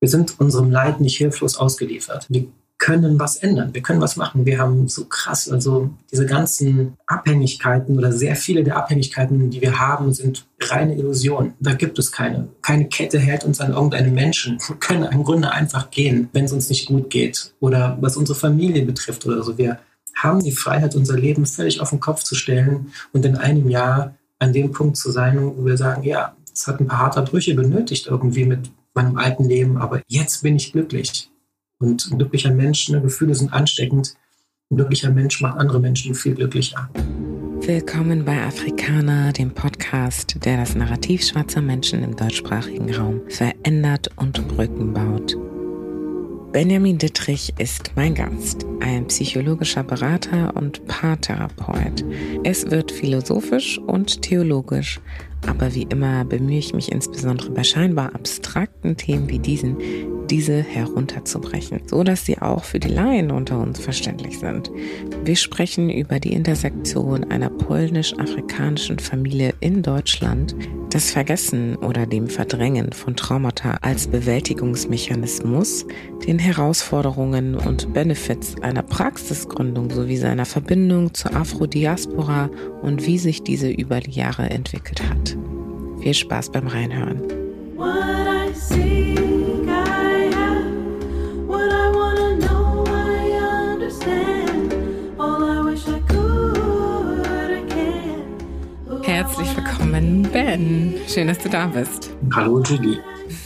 Wir sind unserem Leid nicht hilflos ausgeliefert. Wir können was ändern, wir können was machen. Wir haben so krass, also diese ganzen Abhängigkeiten oder sehr viele der Abhängigkeiten, die wir haben, sind reine Illusionen. Da gibt es keine. Keine Kette hält uns an irgendeinem Menschen. Wir können im Grunde einfach gehen, wenn es uns nicht gut geht oder was unsere Familie betrifft oder so. Wir haben die Freiheit, unser Leben völlig auf den Kopf zu stellen und in einem Jahr an dem Punkt zu sein, wo wir sagen, ja, es hat ein paar harte Brüche benötigt irgendwie mit meinem alten Leben, aber jetzt bin ich glücklich. Und ein glücklicher Mensch, ne, Gefühle sind ansteckend. Ein glücklicher Mensch macht andere Menschen viel glücklicher. Willkommen bei Afrikaner, dem Podcast, der das Narrativ schwarzer Menschen im deutschsprachigen Raum verändert und Brücken baut. Benjamin Dittrich ist mein Gast, ein psychologischer Berater und Paartherapeut. Es wird philosophisch und theologisch, aber wie immer bemühe ich mich insbesondere bei scheinbar abstrakten Themen wie diesen, diese herunterzubrechen, so dass sie auch für die Laien unter uns verständlich sind. Wir sprechen über die Intersektion einer polnisch-afrikanischen Familie in Deutschland, das Vergessen oder dem Verdrängen von Traumata als Bewältigungsmechanismus, den Herausforderungen und Benefits einer Praxisgründung sowie seiner Verbindung zur Afrodiaspora und wie sich diese über die Jahre entwickelt hat. Viel Spaß beim Reinhören. Herzlich willkommen, Ben. Schön, dass du da bist. Hallo, Julie.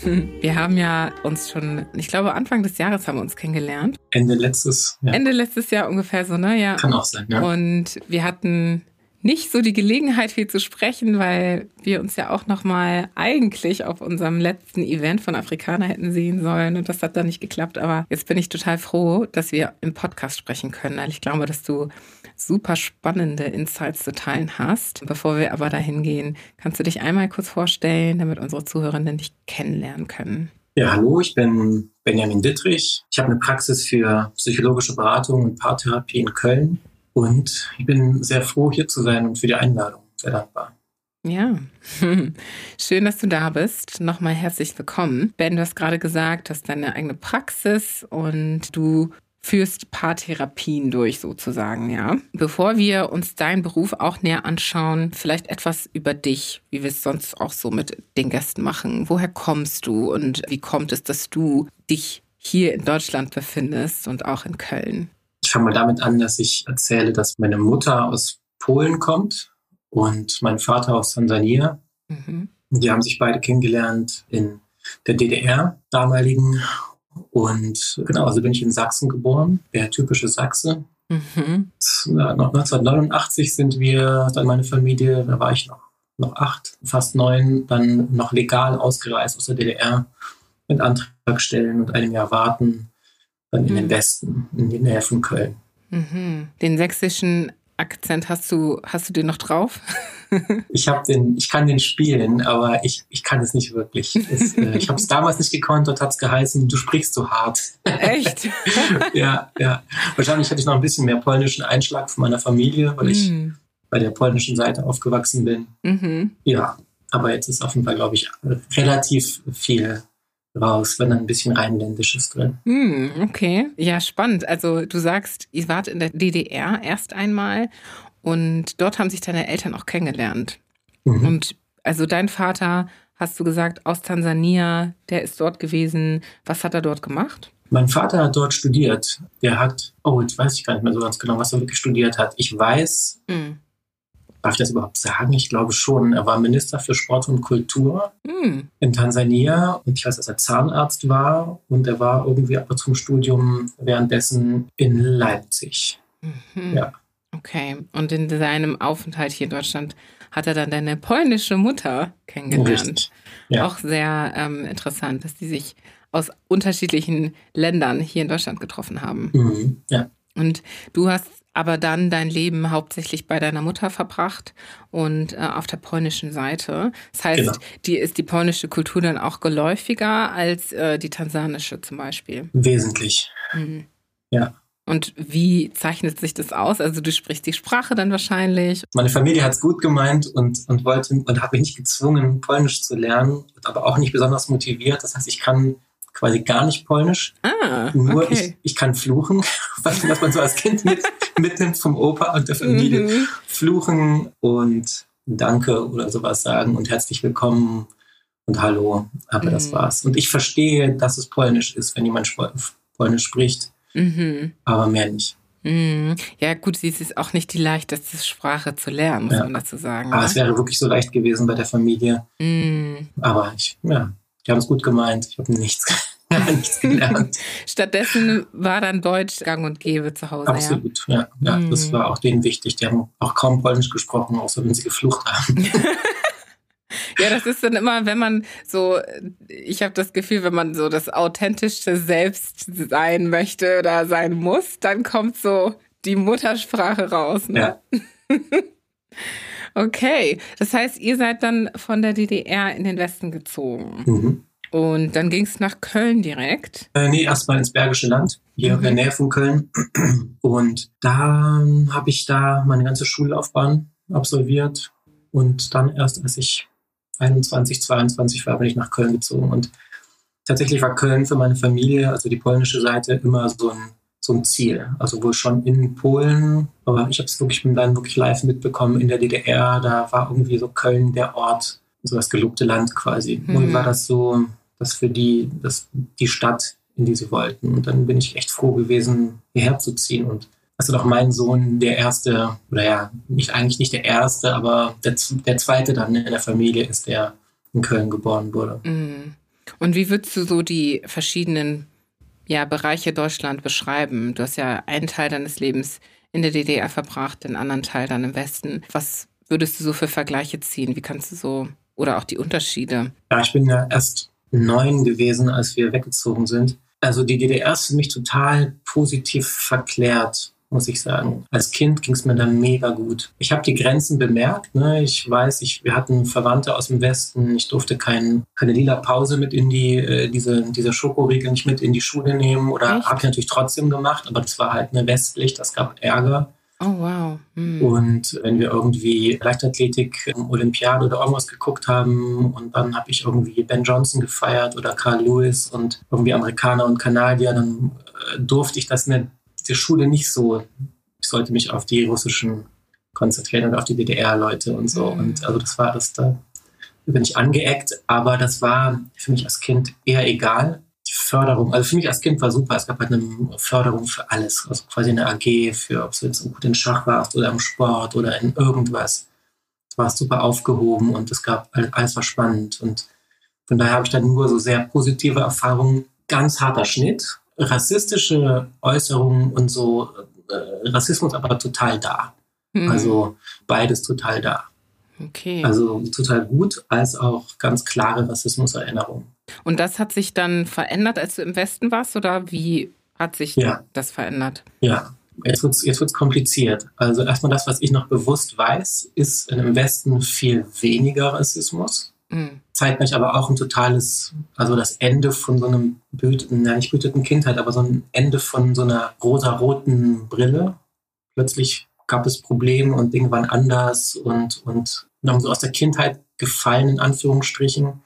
Wir haben ja uns schon, ich glaube, Anfang des Jahres haben wir uns kennengelernt. Ende letztes Jahr. Ende letztes Jahr ungefähr so, ne? Ja. Kann auch sein, ja. Und wir hatten nicht so die Gelegenheit, viel zu sprechen, weil wir uns ja auch nochmal eigentlich auf unserem letzten Event von Afrikaner hätten sehen sollen und das hat dann nicht geklappt. Aber jetzt bin ich total froh, dass wir im Podcast sprechen können, weil ich glaube, dass du super spannende Insights zu teilen hast. Bevor wir aber dahin gehen, kannst du dich einmal kurz vorstellen, damit unsere Zuhörenden dich kennenlernen können. Ja, hallo, ich bin Benjamin Dittrich. Ich habe eine Praxis für psychologische Beratung und Paartherapie in Köln und ich bin sehr froh, hier zu sein und für die Einladung. Sehr dankbar. Ja, schön, dass du da bist. Nochmal herzlich willkommen. Ben, du hast gerade gesagt, du hast deine eigene Praxis und du führst Paartherapien durch sozusagen, ja. Bevor wir uns deinen Beruf auch näher anschauen, vielleicht etwas über dich, wie wir es sonst auch so mit den Gästen machen. Woher kommst du und wie kommt es, dass du dich hier in Deutschland befindest und auch in Köln? Ich fange mal damit an, dass ich erzähle, dass meine Mutter aus Polen kommt und mein Vater aus Tansania. Mhm. Die haben sich beide kennengelernt in der DDR damaligen und genau, also bin ich in Sachsen geboren, der typische Sachse. Mhm. 1989 sind wir, dann meine Familie, da war ich noch, noch acht, fast neun, dann noch legal ausgereist aus der DDR mit Antrag stellen und einem Jahr warten, dann in mhm. den Westen, in die Nähe von Köln. Mhm. Den sächsischen Akzent hast du, hast du den noch drauf? ich habe den, ich kann den spielen, aber ich, ich kann es nicht wirklich. Es, äh, ich habe es damals nicht gekonnt, dort hat es geheißen, du sprichst so hart. Echt? ja, ja. Wahrscheinlich hatte ich noch ein bisschen mehr polnischen Einschlag von meiner Familie, weil ich mm. bei der polnischen Seite aufgewachsen bin. Mhm. Ja, aber jetzt ist auf jeden Fall, glaube ich, relativ viel raus, wenn ein bisschen Rheinländisches drin. Hm, okay. Ja, spannend. Also du sagst, ihr wart in der DDR erst einmal und dort haben sich deine Eltern auch kennengelernt. Mhm. Und also dein Vater, hast du gesagt, aus Tansania, der ist dort gewesen. Was hat er dort gemacht? Mein Vater hat dort studiert. Der hat, oh, jetzt weiß ich gar nicht mehr so ganz genau, was er wirklich studiert hat. Ich weiß, mhm. Darf ich das überhaupt sagen? Ich glaube schon. Er war Minister für Sport und Kultur mm. in Tansania und ich weiß, dass er Zahnarzt war und er war irgendwie aber zum Studium währenddessen in Leipzig. Mhm. Ja. Okay. Und in seinem Aufenthalt hier in Deutschland hat er dann deine polnische Mutter kennengelernt. Ja. Auch sehr ähm, interessant, dass die sich aus unterschiedlichen Ländern hier in Deutschland getroffen haben. Mhm. Ja. Und du hast aber dann dein Leben hauptsächlich bei deiner Mutter verbracht und äh, auf der polnischen Seite. Das heißt, genau. dir ist die polnische Kultur dann auch geläufiger als äh, die tansanische zum Beispiel. Wesentlich. Mhm. Ja. Und wie zeichnet sich das aus? Also du sprichst die Sprache dann wahrscheinlich. Meine Familie hat es gut gemeint und, und wollte und hat mich nicht gezwungen, Polnisch zu lernen, aber auch nicht besonders motiviert. Das heißt, ich kann quasi gar nicht Polnisch. Ah, Nur okay. ich, ich kann fluchen, was, was man so als Kind mit, mitnimmt vom Opa und der Familie. Mhm. Fluchen und Danke oder sowas sagen und herzlich willkommen und Hallo. Aber das Mhm. war's. Und ich verstehe, dass es Polnisch ist, wenn jemand Polnisch spricht, Mhm. aber mehr nicht. Mhm. Ja, gut, sie ist auch nicht die leichteste Sprache zu lernen, muss Ja. man dazu sagen. Aber ne? es wäre wirklich so leicht gewesen bei der Familie. Mhm. Aber ich, ja, die haben es gut gemeint. Ich habe nichts, nichts gelernt. Stattdessen war dann Deutsch gang und gäbe zu Hause. Absolut, ja. ja Das Mhm. war auch denen wichtig. Die haben auch kaum Polnisch gesprochen, außer wenn sie geflucht haben. Ja. ja, das ist dann immer, wenn man so, ich habe das Gefühl, wenn man so das authentische Selbst sein möchte oder sein muss, dann kommt so die Muttersprache raus. Ne? Ja. Okay, das heißt, ihr seid dann von der DDR in den Westen gezogen. Mhm. Und dann ging es nach Köln direkt. Äh, nee, erstmal ins Bergische Land, hier Mhm. in der Nähe von Köln. Und da habe ich da meine ganze Schullaufbahn absolviert. Und dann erst, als ich 21, 22 war, bin ich nach Köln gezogen. Und tatsächlich war Köln für meine Familie, also die polnische Seite, immer so ein, so ein Ziel. Also wohl schon in Polen, aber ich habe es wirklich dann wirklich live mitbekommen in der DDR. Da war irgendwie so Köln der Ort, so das gelobte Land quasi. Mhm. Und war das so, das für die, das, die Stadt, in die sie wollten. Und dann bin ich echt froh gewesen, hierher zu ziehen. Und also doch mein Sohn der erste, oder ja, nicht eigentlich nicht der erste, aber der, der zweite dann in der Familie ist, der in Köln geboren wurde. Mhm. Und wie würdest du so die verschiedenen ja, Bereiche Deutschland beschreiben? Du hast ja einen Teil deines Lebens in der DDR verbracht, den anderen Teil dann im Westen. Was würdest du so für Vergleiche ziehen? Wie kannst du so, oder auch die Unterschiede? Ja, ich bin ja erst neun gewesen, als wir weggezogen sind. Also die DDR ist für mich total positiv verklärt, muss ich sagen. Als Kind ging es mir dann mega gut. Ich habe die Grenzen bemerkt. Ne? Ich weiß, ich, wir hatten Verwandte aus dem Westen. Ich durfte kein, keine lila Pause mit in die, äh, diese, diese Schokoriegel nicht mit in die Schule nehmen. Oder habe ich natürlich trotzdem gemacht, aber das war halt eine westlich, das gab Ärger. Oh, wow. Hm. Und wenn wir irgendwie Leichtathletik, ähm, Olympiade oder irgendwas geguckt haben und dann habe ich irgendwie Ben Johnson gefeiert oder Carl Lewis und irgendwie Amerikaner und Kanadier, dann äh, durfte ich das in der, Schule nicht so. Ich sollte mich auf die russischen konzentrieren und auf die DDR-Leute und so. Mhm. Und also das war das da bin ich angeeckt, aber das war für mich als Kind eher egal. Die Förderung, also für mich als Kind war super. Es gab halt eine Förderung für alles. Also quasi eine AG für, ob du jetzt gut in Schach warst oder im Sport oder in irgendwas. Du warst super aufgehoben und es gab all- alles war spannend. Und von daher habe ich dann nur so sehr positive Erfahrungen. Ganz harter Schnitt, rassistische Äußerungen und so äh, Rassismus aber total da. Hm. Also beides total da. okay. Also total gut, als auch ganz klare Rassismuserinnerungen. Und das hat sich dann verändert, als du im Westen warst, oder wie hat sich Ja. das verändert? Ja, jetzt wird's jetzt wird's kompliziert. Also erstmal das, was ich noch bewusst weiß, ist im Westen viel weniger Rassismus. Hm. Zeigt mich aber auch ein totales, also das Ende von so einem behüteten, ja nicht behüteten Kindheit, aber so ein Ende von so einer rosa-roten Brille. Plötzlich gab es Probleme und Dinge waren anders und, und haben so aus der Kindheit gefallen, in Anführungsstrichen.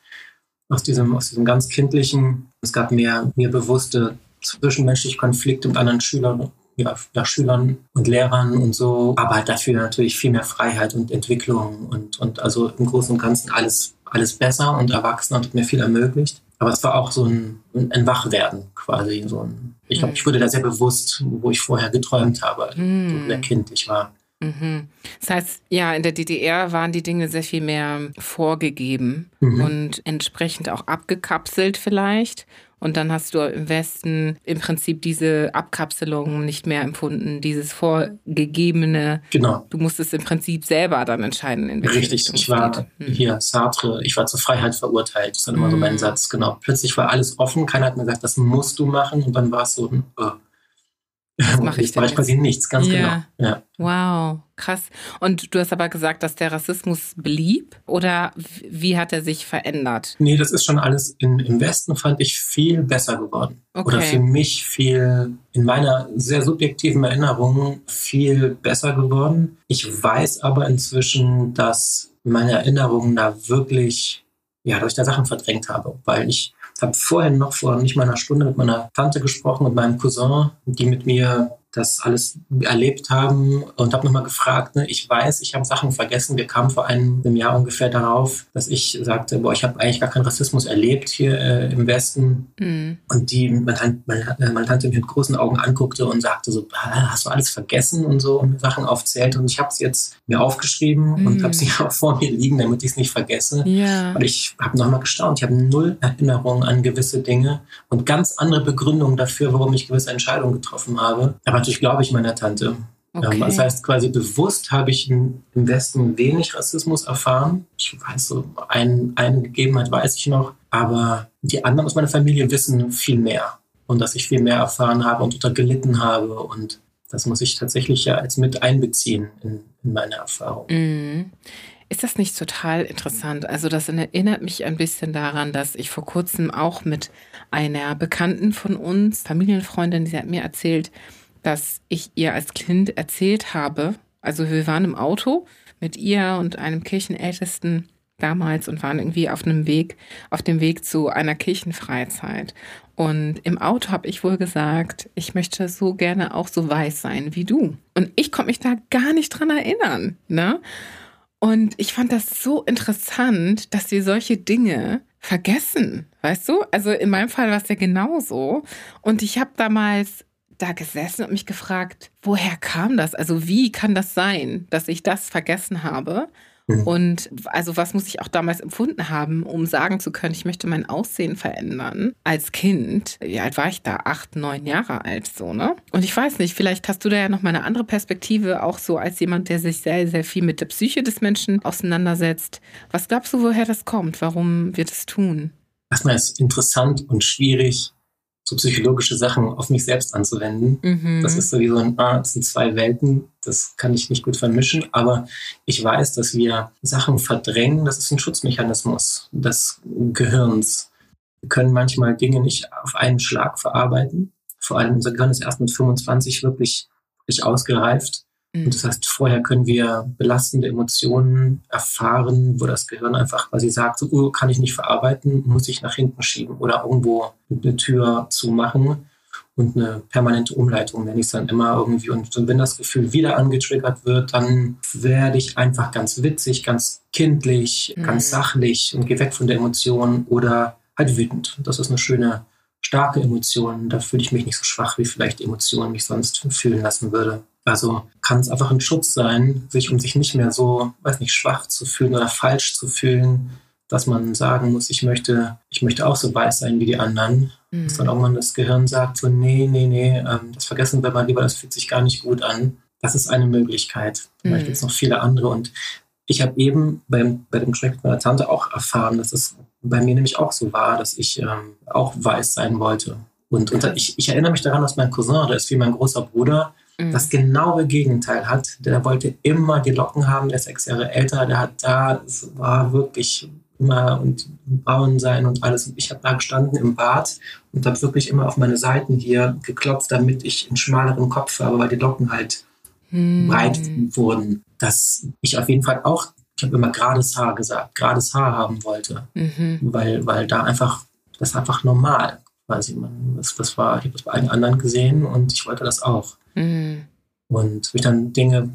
Aus diesem, aus diesem ganz kindlichen. Es gab mehr, mehr bewusste zwischenmenschliche Konflikte mit anderen Schülern, ja, ja, Schülern und Lehrern und so. Aber halt dafür natürlich viel mehr Freiheit und Entwicklung und, und also im Großen und Ganzen alles, alles besser und erwachsener und hat mir viel ermöglicht. Aber es war auch so ein, ein Wachwerden quasi. So ein, ich glaube, Mhm. ich wurde da sehr bewusst, wo ich vorher geträumt habe, so Hm. wer Kind ich war. Mhm. Das heißt, ja, in der DDR waren die Dinge sehr viel mehr vorgegeben Mhm. und entsprechend auch abgekapselt vielleicht. Und dann hast du im Westen im Prinzip diese Abkapselung nicht mehr empfunden, dieses vorgegebene. Genau. Du musstest im Prinzip selber dann entscheiden, in welche Richtig, Richtung ich war. Hm. hier Sartre, ich war zur Freiheit verurteilt. Das ist dann immer so mein Mhm. Satz, genau. Plötzlich war alles offen, keiner hat mir gesagt, das musst du machen und dann war es so, ein, äh. Was mache ich denn ich quasi nichts, ganz Ja. genau. Ja. Wow, krass. Und du hast aber gesagt, dass der Rassismus blieb oder wie hat er sich verändert? Nee, das ist schon alles in, im Westen, fand ich, viel besser geworden. Okay. Oder für mich viel, in meiner sehr subjektiven Erinnerung, viel besser geworden. Ich weiß aber inzwischen, dass meine Erinnerungen da wirklich, ja, ich da Sachen verdrängt habe, weil ich habe vorher noch vor nicht mal einer Stunde mit meiner Tante gesprochen und meinem Cousin, die mit mir das alles erlebt haben und habe nochmal gefragt, ne, ich weiß, ich habe Sachen vergessen. Wir kamen vor einem, einem Jahr ungefähr darauf, dass ich sagte, boah, ich habe eigentlich gar keinen Rassismus erlebt hier äh, im Westen. Mhm. Und die meine, meine, meine, Tante mich mit großen Augen anguckte und sagte so, hast du alles vergessen und so und mir Sachen aufzählt. Und ich habe es jetzt mir aufgeschrieben mhm. und habe sie auch vor mir liegen, damit ich es nicht vergesse. Ja. Und ich habe nochmal gestaunt. Ich habe null Erinnerungen an gewisse Dinge und ganz andere Begründungen dafür, warum ich gewisse Entscheidungen getroffen habe. Aber natürlich glaube ich meiner Tante. Okay. Das heißt, quasi bewusst habe ich im Westen wenig Rassismus erfahren. Ich weiß so, ein, eine Gegebenheit weiß ich noch, aber die anderen aus meiner Familie wissen viel mehr. Und dass ich viel mehr erfahren habe und unter gelitten habe. Und das muss ich tatsächlich ja als mit einbeziehen in, in meine Erfahrung. Mhm. Ist das nicht total interessant? Also das erinnert mich ein bisschen daran, dass ich vor kurzem auch mit einer Bekannten von uns, Familienfreundin, die hat mir erzählt, dass ich ihr als Kind erzählt habe. Also wir waren im Auto mit ihr und einem Kirchenältesten damals und waren irgendwie auf einem Weg, auf dem Weg zu einer Kirchenfreizeit. Und im Auto habe ich wohl gesagt, ich möchte so gerne auch so weiß sein wie du. Und ich konnte mich da gar nicht dran erinnern. Ne? Und ich fand das so interessant, dass wir solche Dinge vergessen, weißt du? Also in meinem Fall war es ja genauso. Und ich habe damals da gesessen und mich gefragt, woher kam das? Also wie kann das sein, dass ich das vergessen habe? Mhm. Und also was muss ich auch damals empfunden haben, um sagen zu können, ich möchte mein Aussehen verändern als Kind. Wie alt war ich da? Acht, neun Jahre alt so, ne? Und ich weiß nicht, vielleicht hast du da ja noch mal eine andere Perspektive, auch so als jemand, der sich sehr, sehr viel mit der Psyche des Menschen auseinandersetzt. Was glaubst du, woher das kommt? Warum wird es tun? Erstmal ist interessant und schwierig, so psychologische Sachen auf mich selbst anzuwenden. Mhm. Das ist sowieso ein, ah, das sind zwei Welten, das kann ich nicht gut vermischen, aber ich weiß, dass wir Sachen verdrängen, das ist ein Schutzmechanismus des Gehirns. Wir können manchmal Dinge nicht auf einen Schlag verarbeiten. Vor allem unser Gehirn ist erst mit 25 wirklich, wirklich ausgereift. Und das heißt, vorher können wir belastende Emotionen erfahren, wo das Gehirn einfach quasi sagt, so oh, kann ich nicht verarbeiten, muss ich nach hinten schieben oder irgendwo eine Tür zumachen und eine permanente Umleitung nenne ich es dann immer irgendwie. Und wenn das Gefühl wieder angetriggert wird, dann werde ich einfach ganz witzig, ganz kindlich, mhm. ganz sachlich und gehe weg von der Emotion oder halt wütend. Das ist eine schöne, starke Emotion. Da fühle ich mich nicht so schwach, wie vielleicht Emotionen mich sonst fühlen lassen würde. Also kann es einfach ein Schutz sein, sich um sich nicht mehr so, weiß nicht, schwach zu fühlen oder falsch zu fühlen, dass man sagen muss, ich möchte, ich möchte auch so weiß sein wie die anderen. Mhm. Dass dann irgendwann das Gehirn sagt, so, nee, nee, nee, ähm, das vergessen wir mal lieber, das fühlt sich gar nicht gut an. Das ist eine Möglichkeit. Vielleicht mhm. gibt es noch viele andere. Und ich habe eben beim, bei dem Gespräch mit meiner Tante auch erfahren, dass es bei mir nämlich auch so war, dass ich ähm, auch weiß sein wollte. Und, und ich, ich erinnere mich daran, dass mein Cousin, der ist wie mein großer Bruder, mhm. das genaue Gegenteil hat. Der wollte immer die Locken haben, der ist sechs Jahre älter, der hat da, es war wirklich immer und braun sein und alles. Und ich habe da gestanden im Bad und habe wirklich immer auf meine Seiten hier geklopft, damit ich einen schmaleren Kopf habe, weil die Locken halt mhm. breit wurden. Dass ich auf jeden Fall auch, ich habe immer gerades Haar gesagt, gerades Haar haben wollte, mhm. weil, weil da einfach, das ist einfach normal. Quasi. Man, das, das war, ich habe das bei allen anderen gesehen und ich wollte das auch. Mhm. Und ich dann Dinge,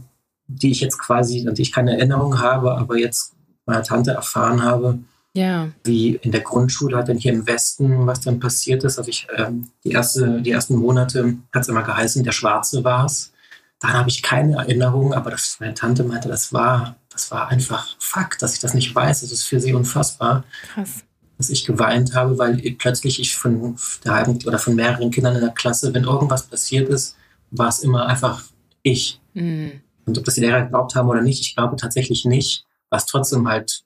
die ich jetzt quasi, an die ich keine Erinnerung habe, aber jetzt meiner Tante erfahren habe, ja. wie in der Grundschule hat dann hier im Westen, was dann passiert ist. Also ich, ähm, die, erste, die ersten Monate hat es immer geheißen, der Schwarze war es. Daran habe ich keine Erinnerung, aber das, meine Tante meinte, das war, das war einfach Fakt, dass ich das nicht weiß. Das ist für sie unfassbar. Krass. Dass ich geweint habe, weil plötzlich ich von der halben oder von mehreren Kindern in der Klasse, wenn irgendwas passiert ist, war es immer einfach ich. Mhm. Und ob das die Lehrer geglaubt haben oder nicht, ich glaube tatsächlich nicht. Was trotzdem halt,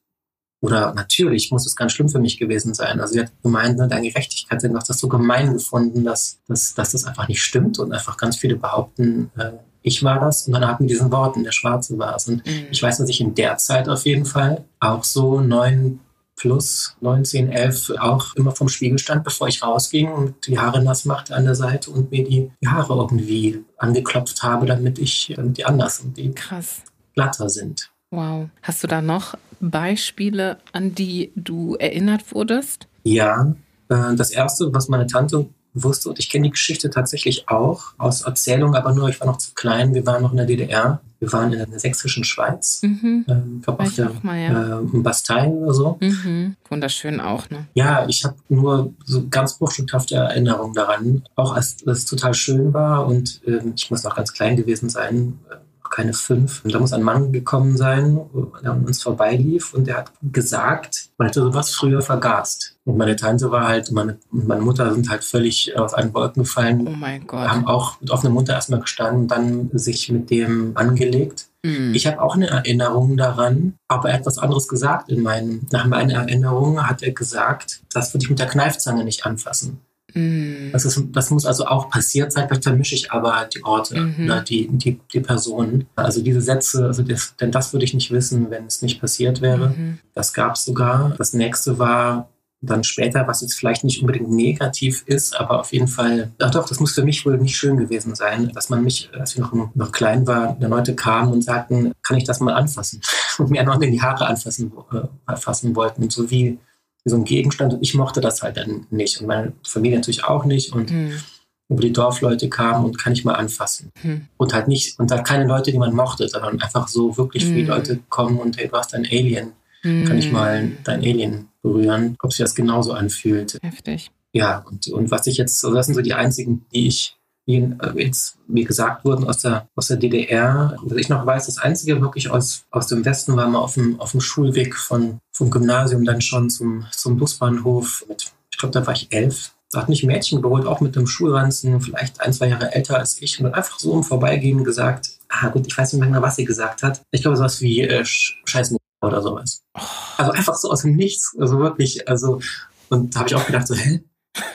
oder natürlich muss es ganz schlimm für mich gewesen sein. Also sie hat gemeint, ne, deine Gerechtigkeit, sie hat das so gemein gefunden, dass, dass, dass das einfach nicht stimmt und einfach ganz viele behaupten, äh, ich war das und dann hat mit diesen Worten, der Schwarze war es. Und mhm. ich weiß, dass ich in der Zeit auf jeden Fall auch so neun plus 19, 11 auch immer vom Spiegel stand, bevor ich rausging und die Haare nass machte an der Seite und mir die, Haare irgendwie angeklopft habe, damit ich, damit die anders und die Krass. glatter sind. Wow. Hast du da noch Beispiele, an die du erinnert wurdest? Ja, Äh, das erste, was meine Tante wusste, und ich kenne die Geschichte tatsächlich auch aus Erzählung, aber nur, ich war noch zu klein, wir waren noch in der DDR. Wir waren in der sächsischen Schweiz. Mhm. Ähm, ich glaube auf der mal, ja. äh, Bastei oder so. Mhm. Wunderschön auch, ne? Ja, ich habe nur so ganz bruchstückhafte Erinnerungen daran. Auch als es total schön war und äh, ich muss noch ganz klein gewesen sein keine fünf. Und da muss ein Mann gekommen sein, der an uns vorbeilief und der hat gesagt, man hätte sowas früher vergast. Und meine Tante war halt, meine, meine Mutter sind halt völlig auf einen Wolken gefallen. Oh mein Gott. Haben auch mit offener Mutter erstmal gestanden, dann sich mit dem angelegt. Mhm. Ich habe auch eine Erinnerung daran, aber etwas anderes gesagt in meinen, nach meiner Erinnerung hat er gesagt, das würde ich mit der Kneifzange nicht anfassen. Mhm. Das, ist, das muss also auch passiert sein, vielleicht vermische ich aber die Orte mhm. oder die, die, die Personen. Also diese Sätze, also das, denn das würde ich nicht wissen, wenn es nicht passiert wäre. Mhm. Das gab es sogar. Das nächste war dann später, was jetzt vielleicht nicht unbedingt negativ ist, aber auf jeden Fall, ach doch, das muss für mich wohl nicht schön gewesen sein, dass man mich, als ich noch, noch klein war, dann Leute kamen und sagten, kann ich das mal anfassen? Und mir noch in die Haare anfassen äh, fassen wollten. Und so wie wie so ein Gegenstand. Und ich mochte das halt dann nicht. Und meine Familie natürlich auch nicht. Und mhm. über die Dorfleute kamen und kann ich mal anfassen. Mhm. Und halt nicht, und halt keine Leute, die man mochte, sondern einfach so wirklich viele Leute kommen und hey, du hast ein Alien. Kann ich mal hm. dein Alien berühren, ob sich das genauso anfühlt. Heftig. Ja, und, und was ich jetzt, also das sind so die einzigen, die ich jetzt mir gesagt wurden aus der, aus der DDR. Was ich noch weiß, das Einzige wirklich aus, aus dem Westen war mal auf dem, auf dem Schulweg von, vom Gymnasium dann schon zum, zum Busbahnhof. Mit, ich glaube, da war ich elf. Da hat mich ein Mädchen geholt, auch mit dem Schulranzen, vielleicht ein, zwei Jahre älter als ich, und einfach so im Vorbeigehen gesagt, ah gut, ich weiß nicht mehr genau, was sie gesagt hat. Ich glaube, sowas wie äh, Scheiß oder sowas. Oh. Also einfach so aus dem Nichts, also wirklich, also und da habe ich auch gedacht, so, hä,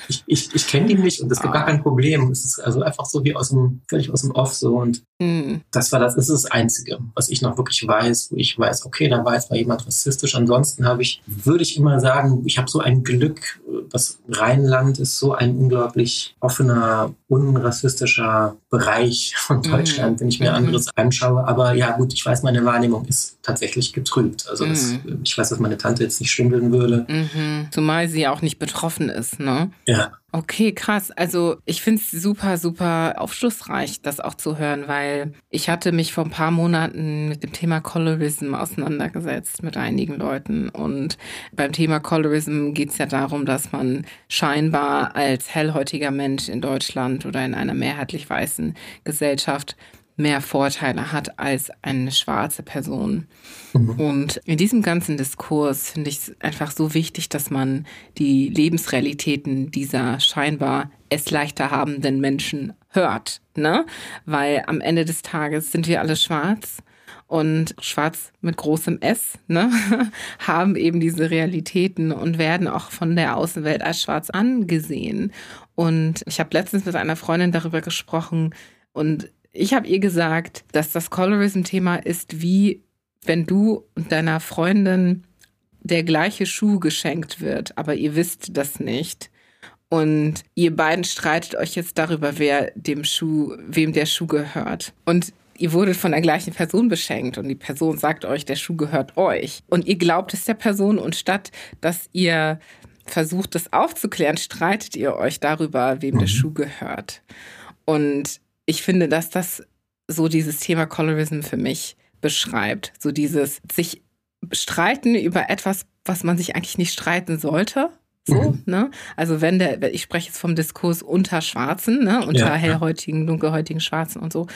ich, ich, ich kenne ihn nicht und es gibt gar kein Problem. Es ist also einfach so wie aus dem, völlig aus dem Off so. Und mhm. das war das, das ist das Einzige, was ich noch wirklich weiß, wo ich weiß, okay, da war jetzt mal jemand rassistisch. Ansonsten habe ich, würde ich immer sagen, ich habe so ein Glück, das Rheinland ist so ein unglaublich offener, unrassistischer Bereich von mhm. Deutschland, mhm. wenn ich mir mhm. anderes anschaue. Aber ja, gut, ich weiß, meine Wahrnehmung ist tatsächlich getrübt. Also das, mhm. ich weiß, dass meine Tante jetzt nicht schwindeln würde. Mhm. Zumal sie auch nicht betroffen ist, ne? Ja. Okay, krass. Also ich finde es super, super aufschlussreich, das auch zu hören, weil ich hatte mich vor ein paar Monaten mit dem Thema Colorism auseinandergesetzt mit einigen Leuten. Und beim Thema Colorism geht es ja darum, dass man scheinbar als hellhäutiger Mensch in Deutschland oder in einer mehrheitlich weißen Gesellschaft mehr Vorteile hat als eine schwarze Person. Mhm. Und in diesem ganzen Diskurs finde ich es einfach so wichtig, dass man die Lebensrealitäten dieser scheinbar es leichter habenden Menschen hört, ne? Weil am Ende des Tages sind wir alle schwarz und schwarz mit großem S, ne, haben eben diese Realitäten und werden auch von der Außenwelt als schwarz angesehen. Und ich habe letztens mit einer Freundin darüber gesprochen und ich habe ihr gesagt, dass das Colorism-Thema ist wie wenn du und deiner Freundin der gleiche Schuh geschenkt wird, aber ihr wisst das nicht. Und ihr beiden streitet euch jetzt darüber, wer dem Schuh, wem der Schuh gehört. Und ihr wurdet von der gleichen Person beschenkt und die Person sagt euch, der Schuh gehört euch. Und ihr glaubt es der Person und statt, dass ihr versucht, das aufzuklären, streitet ihr euch darüber, wem mhm. der Schuh gehört. Und ich finde, dass das so dieses Thema Colorism für mich beschreibt. So dieses sich streiten über etwas, was man sich eigentlich nicht streiten sollte. So, mhm. ne? Also wenn der, ich spreche jetzt vom Diskurs unter Schwarzen, ne, unter ja, hellhäutigen, dunkelhäutigen Schwarzen und so.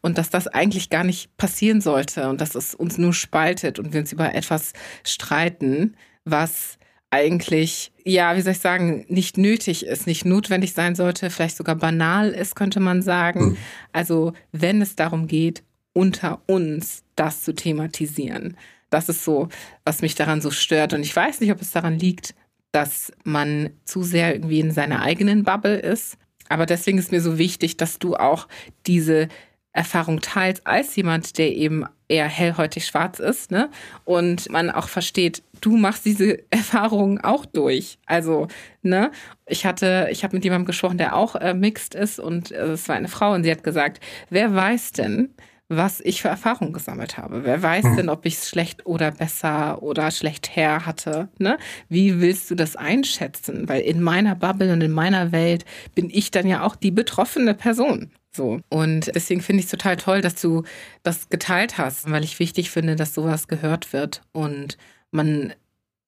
Und dass das eigentlich gar nicht passieren sollte und dass es uns nur spaltet und wir uns über etwas streiten, was eigentlich, ja, wie soll ich sagen, nicht nötig ist, nicht notwendig sein sollte, vielleicht sogar banal ist, könnte man sagen. Mhm. Also wenn es darum geht, unter uns das zu thematisieren. Das ist so, was mich daran so stört. Und ich weiß nicht, ob es daran liegt, dass man zu sehr irgendwie in seiner eigenen Bubble ist. Aber deswegen ist mir so wichtig, dass du auch diese Erfahrung teilst als jemand, der eben eher hellhäutig schwarz ist, ne? Und man auch versteht, du machst diese Erfahrungen auch durch. Also, ne? Ich hatte, ich habe mit jemandem gesprochen, der auch äh, mixed ist und äh, es war eine Frau und sie hat gesagt, wer weiß denn, was ich für Erfahrungen gesammelt habe. Wer weiß hm. denn, ob ich es schlecht oder besser oder schlecht her hatte? Ne? Wie willst du das einschätzen? Weil in meiner Bubble und in meiner Welt bin ich dann ja auch die betroffene Person. So. Und deswegen finde ich es total toll, dass du das geteilt hast, weil ich wichtig finde, dass sowas gehört wird und man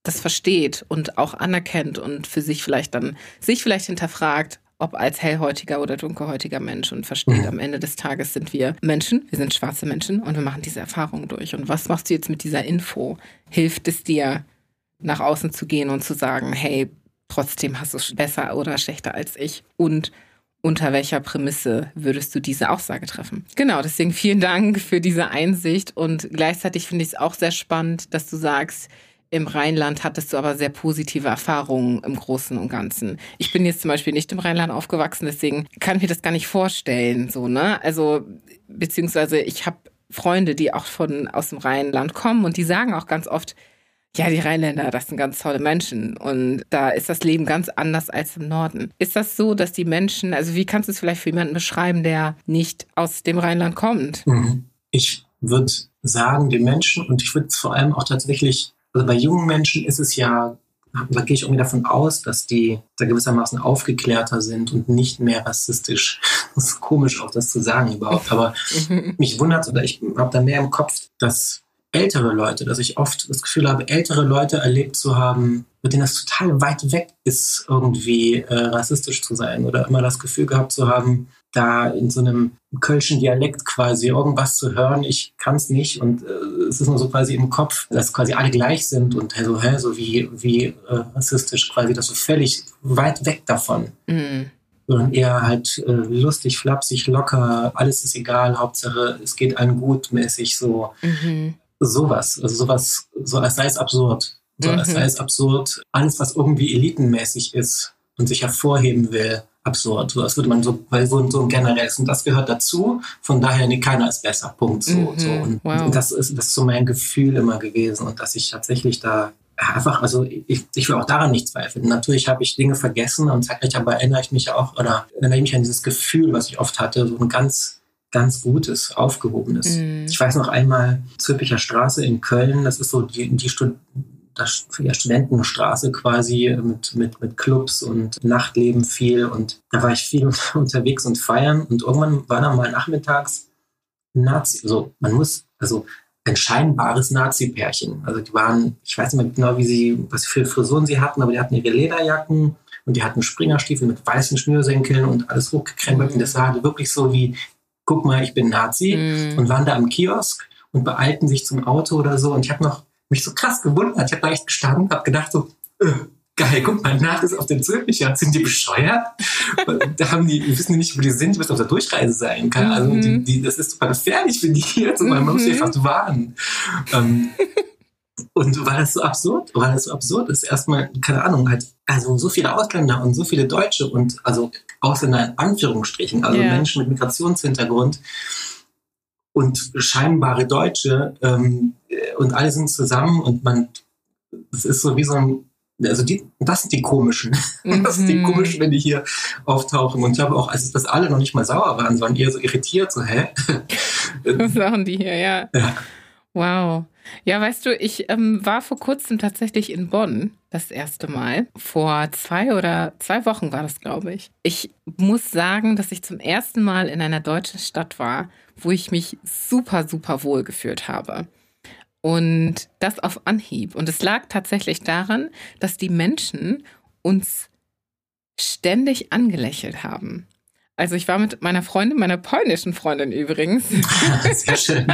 das versteht und auch anerkennt und für sich vielleicht dann sich vielleicht hinterfragt, ob als hellhäutiger oder dunkelhäutiger Mensch und versteht, mhm. am Ende des Tages sind wir Menschen, wir sind schwarze Menschen und wir machen diese Erfahrungen durch. Und was machst du jetzt mit dieser Info? Hilft es dir, nach außen zu gehen und zu sagen, hey, trotzdem hast du es besser oder schlechter als ich? Und unter welcher Prämisse würdest du diese Aussage treffen? Genau, deswegen vielen Dank für diese Einsicht und gleichzeitig finde ich es auch sehr spannend, dass du sagst, im Rheinland hattest du aber sehr positive Erfahrungen im Großen und Ganzen. Ich bin jetzt zum Beispiel nicht im Rheinland aufgewachsen, deswegen kann ich mir das gar nicht vorstellen. So, ne? Also, beziehungsweise ich habe Freunde, die auch von aus dem Rheinland kommen und die sagen auch ganz oft, ja, die Rheinländer, das sind ganz tolle Menschen und da ist das Leben ganz anders als im Norden. Ist das so, dass die Menschen, also wie kannst du es vielleicht für jemanden beschreiben, der nicht aus dem Rheinland kommt? Mhm. Ich würde sagen, die Menschen und ich würde es vor allem auch tatsächlich also bei jungen Menschen ist es ja, da gehe ich irgendwie davon aus, dass die da gewissermaßen aufgeklärter sind und nicht mehr rassistisch. Das ist komisch auch, das zu sagen überhaupt. Aber mich wundert oder ich habe da mehr im Kopf, dass ältere Leute, dass ich oft das Gefühl habe, ältere Leute erlebt zu haben, mit denen das total weit weg ist, irgendwie äh, rassistisch zu sein oder immer das Gefühl gehabt zu haben, da in so einem kölschen Dialekt quasi irgendwas zu hören, ich kann es nicht und äh, es ist nur so quasi im Kopf, dass quasi alle gleich sind und so, hä, so wie, wie äh, rassistisch quasi, das so völlig weit weg davon. Mhm. Sondern eher halt äh, lustig, flapsig, locker, alles ist egal, Hauptsache es geht allen gut mäßig so. Mhm. Sowas, also sowas, so als sei es absurd. So als mhm. sei es absurd, alles, was irgendwie elitenmäßig ist und sich hervorheben will, absurd. So, das würde man so, weil so, so generell ist. Und das gehört dazu. Von daher, nee, keiner ist besser. Punkt. So, mhm. so. Und, wow. und, das ist, das ist so mein Gefühl immer gewesen. Und dass ich tatsächlich da einfach, also ich, ich will auch daran nicht zweifeln. Natürlich habe ich Dinge vergessen und zeitgleich aber erinnere ich mich auch, oder erinnere ich mich an dieses Gefühl, was ich oft hatte, so ein ganz, ganz gutes, aufgehobenes. Mhm. Ich weiß noch einmal, Zülpicher Straße in Köln, das ist so die, die, das ja, Studentenstraße quasi mit, mit, mit Clubs und Nachtleben viel. Und da war ich viel unterwegs und feiern. Und irgendwann war dann mal nachmittags Nazi, also man muss, also ein scheinbares Nazi-Pärchen. Also die waren, ich weiß nicht mehr genau, wie sie, was für Frisuren sie hatten, aber die hatten ihre Lederjacken und die hatten Springerstiefel mit weißen Schnürsenkeln und alles hochgekrempelt. Mhm. Und das sah wirklich so wie, guck mal, ich bin Nazi mhm. und waren da am Kiosk und beeilten sich zum Auto oder so. Und ich habe noch mich so krass gewundert. Ich habe da echt gestanden, habe gedacht so, äh, geil, guck mal nach, ist auf den Zülpicher. Sind die bescheuert? da haben die, wissen die nicht, wo die sind, die müssen auf der Durchreise sein. Ahnung, mhm. die, die, das ist super gefährlich für die hier. Also, man muss sich fast warnen. Ähm, und weil das so absurd, weil das so absurd ist, erstmal, keine Ahnung, halt, also so viele Ausländer und so viele Deutsche und also Ausländer in Anführungsstrichen, also yeah. Menschen mit Migrationshintergrund, und scheinbare Deutsche ähm, und alle sind zusammen und man, es ist so wie so ein, also die, das sind die komischen. Mhm. Das sind die mhm. komischen, wenn die hier auftauchen. Und ich glaube auch, als dass alle noch nicht mal sauer waren, sondern eher so irritiert, so, hä? Was machen die hier, ja. ja. Wow. Ja, weißt du, ich ähm, war vor kurzem tatsächlich in Bonn das erste Mal. Vor zwei oder zwei Wochen war das, glaube ich. Ich muss sagen, dass ich zum ersten Mal in einer deutschen Stadt war, wo ich mich super, super wohl gefühlt habe. Und das auf Anhieb. Und es lag tatsächlich daran, dass die Menschen uns ständig angelächelt haben. Also ich war mit meiner Freundin, meiner polnischen Freundin übrigens. Sehr schön.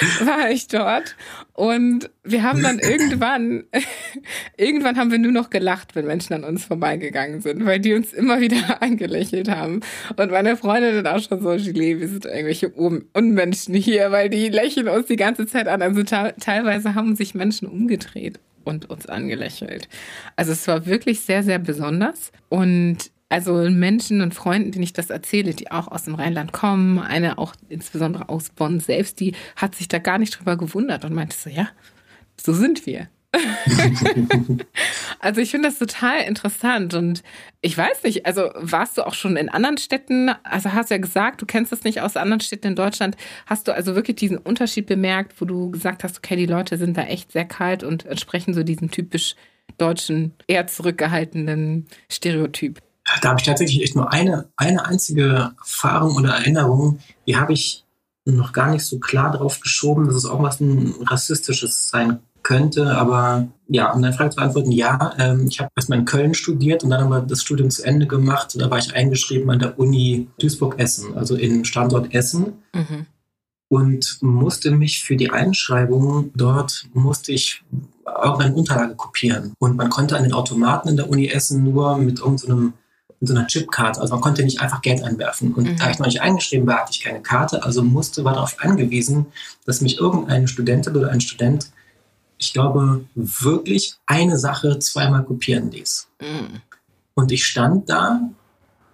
war ich dort. Und wir haben dann irgendwann, irgendwann haben wir nur noch gelacht, wenn Menschen an uns vorbeigegangen sind, weil die uns immer wieder angelächelt haben. Und meine Freundin dann auch schon so, Gilet, wir sind irgendwelche Unmenschen hier, weil die lächeln uns die ganze Zeit an. Also teilweise haben sich Menschen umgedreht und uns angelächelt. Also es war wirklich sehr, sehr besonders. Und also Menschen und Freunden, denen ich das erzähle, die auch aus dem Rheinland kommen, eine auch insbesondere aus Bonn selbst, die hat sich da gar nicht drüber gewundert und meinte so, ja, so sind wir. also ich finde das total interessant und ich weiß nicht, also warst du auch schon in anderen Städten, also hast du ja gesagt, du kennst das nicht aus anderen Städten in Deutschland, hast du also wirklich diesen Unterschied bemerkt, wo du gesagt hast, okay, die Leute sind da echt sehr kalt und entsprechen so diesem typisch deutschen, eher zurückgehaltenen Stereotyp? Da habe ich tatsächlich echt nur eine, eine einzige Erfahrung oder Erinnerung, die habe ich noch gar nicht so klar drauf geschoben, dass es auch was ein rassistisches sein könnte. Aber ja, um deine Frage zu beantworten, ja, ähm, ich habe erstmal in Köln studiert und dann haben wir das Studium zu Ende gemacht. Da war ich eingeschrieben an der Uni Duisburg-Essen, also in Standort Essen. Mhm. Und musste mich für die Einschreibung dort, musste ich auch eine Unterlage kopieren. Und man konnte an den Automaten in der Uni Essen nur mit irgendeinem mit so einer Chipkarte. Also man konnte nicht einfach Geld einwerfen. Und mhm. da ich noch nicht eingeschrieben war, hatte ich keine Karte. Also musste, war darauf angewiesen, dass mich irgendeine Studentin oder ein Student, ich glaube, wirklich eine Sache zweimal kopieren ließ. Mhm. Und ich stand da,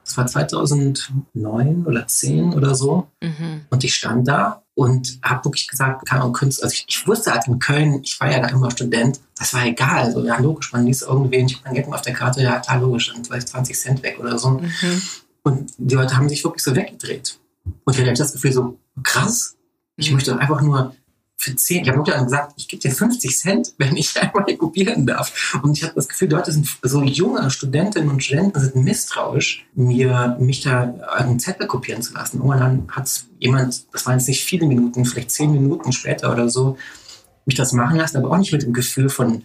das war 2009 oder 10 oder so, mhm. und ich stand da und habe wirklich gesagt, kann man Künstler, also ich, ich, wusste halt in Köln, ich war ja da immer Student, das war egal, also ja logisch, man liest irgendwen, ich habe mein Geld auf der Karte, ja klar, logisch, dann vielleicht 20 Cent weg oder so. Mhm. Und die Leute haben sich wirklich so weggedreht. Und ich hatte das Gefühl so, krass, ich möchte einfach nur für 10, ich habe wirklich gesagt, ich gebe dir 50 Cent, wenn ich einmal kopieren darf. Und ich habe das Gefühl, Leute sind so junge Studentinnen und Studenten sind misstrauisch, mir mich da einen Zettel kopieren zu lassen. Irgendwann hat jemand, das waren jetzt nicht viele Minuten, vielleicht zehn Minuten später oder so, mich das machen lassen, aber auch nicht mit dem Gefühl von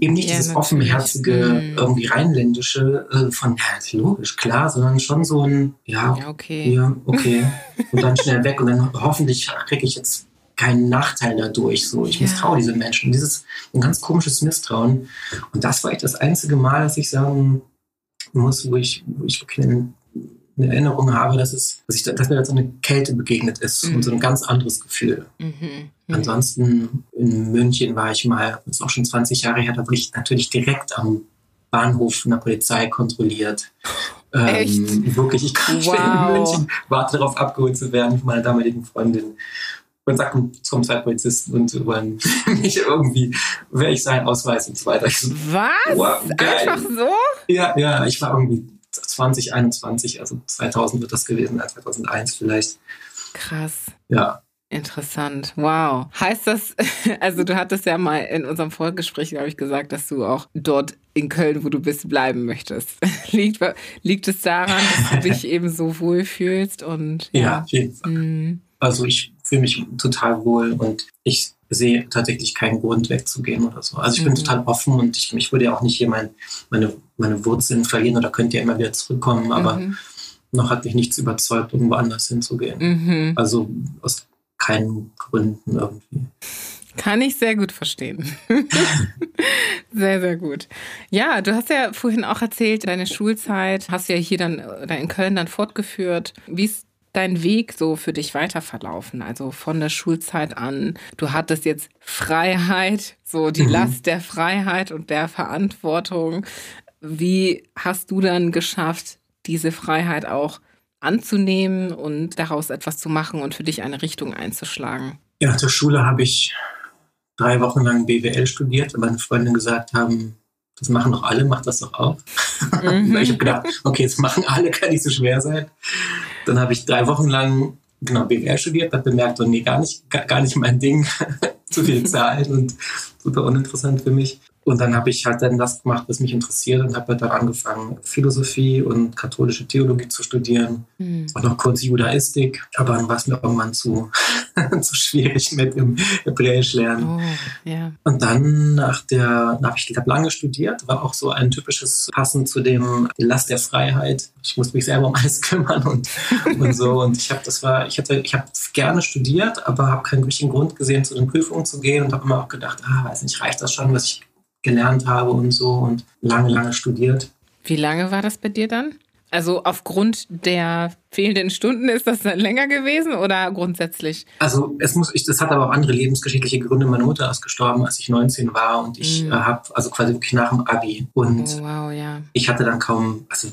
eben nicht ja, dieses offenherzige, mhm. irgendwie rheinländische äh, von, ja, logisch, klar, sondern schon so ein, ja, ja okay. Ja, okay. und dann schnell weg und dann hoffentlich kriege ich jetzt keinen Nachteil dadurch. So, ich ja. misstraue diese Menschen. Dieses ein ganz komisches Misstrauen. Und das war echt das einzige Mal, dass ich sagen muss, wo ich, wo ich wirklich eine, eine Erinnerung habe, dass es, dass, ich, dass mir da so eine Kälte begegnet ist mhm. und so ein ganz anderes Gefühl. Mhm. Mhm. Ansonsten in München war ich mal, das ist auch schon 20 Jahre her, da wurde ich natürlich direkt am Bahnhof von der Polizei kontrolliert. Ähm, wirklich, ich kam wow. in München, warte darauf abgeholt zu werden von meiner damaligen Freundin und sagt zum Zeitpolizisten und wollen mich irgendwie, wer ich sein, Ausweis und so weiter. So, Was? Wow, Einfach so? Ja, ja, ich war irgendwie 2021, also 2000 wird das gewesen, 2001 vielleicht. Krass. Ja. Interessant. Wow. Heißt das, also du hattest ja mal in unserem Vorgespräch, glaube ich, gesagt, dass du auch dort in Köln, wo du bist, bleiben möchtest. liegt, liegt es daran, dass du dich eben so wohl fühlst und ja, ja auf jeden Fall. Mhm. Also ich fühle mich total wohl und ich sehe tatsächlich keinen Grund wegzugehen oder so. Also ich bin mhm. total offen und ich, ich würde ja auch nicht hier mein, meine, meine Wurzeln verlieren oder könnte ja immer wieder zurückkommen, aber mhm. noch hat mich nichts überzeugt, irgendwo anders hinzugehen. Mhm. Also aus keinen Gründen irgendwie. Kann ich sehr gut verstehen. sehr, sehr gut. Ja, du hast ja vorhin auch erzählt, deine Schulzeit hast du ja hier dann oder in Köln dann fortgeführt. Wie ist dein Weg so für dich weiter verlaufen? Also von der Schulzeit an, du hattest jetzt Freiheit, so die mhm. Last der Freiheit und der Verantwortung. Wie hast du dann geschafft, diese Freiheit auch anzunehmen und daraus etwas zu machen und für dich eine Richtung einzuschlagen? Ja, nach der Schule habe ich drei Wochen lang BWL studiert, weil meine Freunde gesagt haben, das machen doch alle, mach das doch auch. Mhm. ich habe gedacht, okay, das machen alle, kann nicht so schwer sein. Dann habe ich drei Wochen lang genau BWL studiert, habe bemerkt, oh nee, gar nicht, gar, gar nicht mein Ding, zu viel Zahlen und super uninteressant für mich. Und dann habe ich halt dann das gemacht, was mich interessiert und habe halt dann angefangen, Philosophie und katholische Theologie zu studieren mhm. und noch kurz Judaistik. Aber dann war es mir irgendwann zu, zu schwierig mit dem Hebräisch lernen. Oh, yeah. Und dann nach der, habe ich, ich habe lange studiert, war auch so ein typisches passend zu dem Last der Freiheit. Ich musste mich selber um alles kümmern und, und so. Und ich habe das war, ich hatte, ich habe gerne studiert, aber habe keinen richtigen Grund gesehen, zu den Prüfungen zu gehen und habe immer auch gedacht, ah, weiß nicht, reicht das schon, was ich gelernt habe und so und lange, lange studiert. Wie lange war das bei dir dann? Also aufgrund der fehlenden Stunden ist das dann länger gewesen oder grundsätzlich? Also es muss, ich, das hat aber auch andere lebensgeschichtliche Gründe. Meine Mutter ist gestorben, als ich 19 war und ich mhm. äh, habe also quasi wirklich nach dem Abi und oh, wow, ja. ich hatte dann kaum, also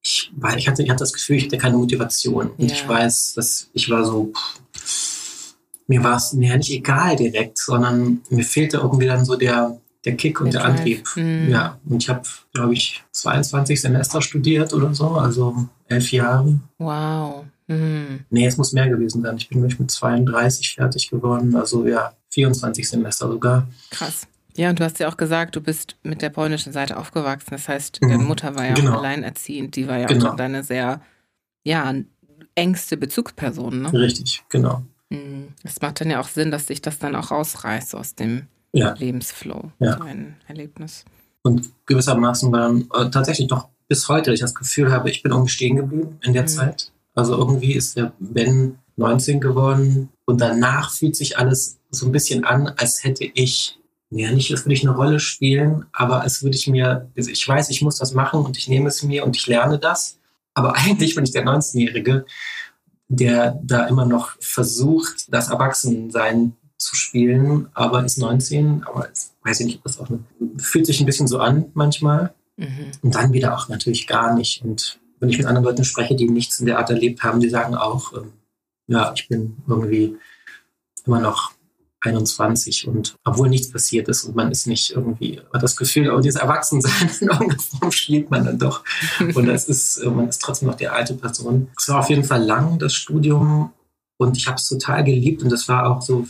ich, war, ich, hatte, ich hatte das Gefühl, ich hatte keine Motivation und ja. ich weiß, dass ich war so, pff, mir war es ja nicht egal direkt, sondern mir fehlte irgendwie dann so der, der Kick und der, der Antrieb. Mhm. Ja, und ich habe, glaube ich, 22 Semester studiert oder so, also elf Jahre. Wow. Mhm. Nee, es muss mehr gewesen sein. Ich bin nämlich mit 32 fertig geworden, also ja, 24 Semester sogar. Krass. Ja, und du hast ja auch gesagt, du bist mit der polnischen Seite aufgewachsen. Das heißt, deine mhm. Mutter war ja genau. auch alleinerziehend. Die war ja genau. auch deine sehr, ja, engste Bezugsperson. Ne? Richtig, genau. Mhm. Es macht dann ja auch Sinn, dass sich das dann auch rausreißt aus dem ja. Lebensflow, ja. so ein Erlebnis. Und gewissermaßen war dann äh, tatsächlich noch bis heute, ich das Gefühl habe, ich bin irgendwie stehen geblieben in der mhm. Zeit. Also irgendwie ist der Ben 19 geworden und danach fühlt sich alles so ein bisschen an, als hätte ich, ja nicht, als würde ich eine Rolle spielen, aber als würde ich mir, also ich weiß, ich muss das machen und ich nehme es mir und ich lerne das. Aber eigentlich bin ich der 19-Jährige, der da immer noch versucht, das Erwachsensein zu spielen, aber ist 19, aber ist, weiß ich nicht, ob das auch eine, fühlt sich ein bisschen so an manchmal. Mhm. Und dann wieder auch natürlich gar nicht. Und wenn ich mit anderen Leuten spreche, die nichts in der Art erlebt haben, die sagen auch, ähm, ja, ich bin irgendwie immer noch 21 und obwohl nichts passiert ist und man ist nicht irgendwie, hat das Gefühl, oh, dieses Erwachsensein in irgendeiner Form spielt man dann doch. Und das ist, man ist trotzdem noch die alte Person. Es war auf jeden Fall lang, das Studium, und ich habe es total geliebt und das war auch so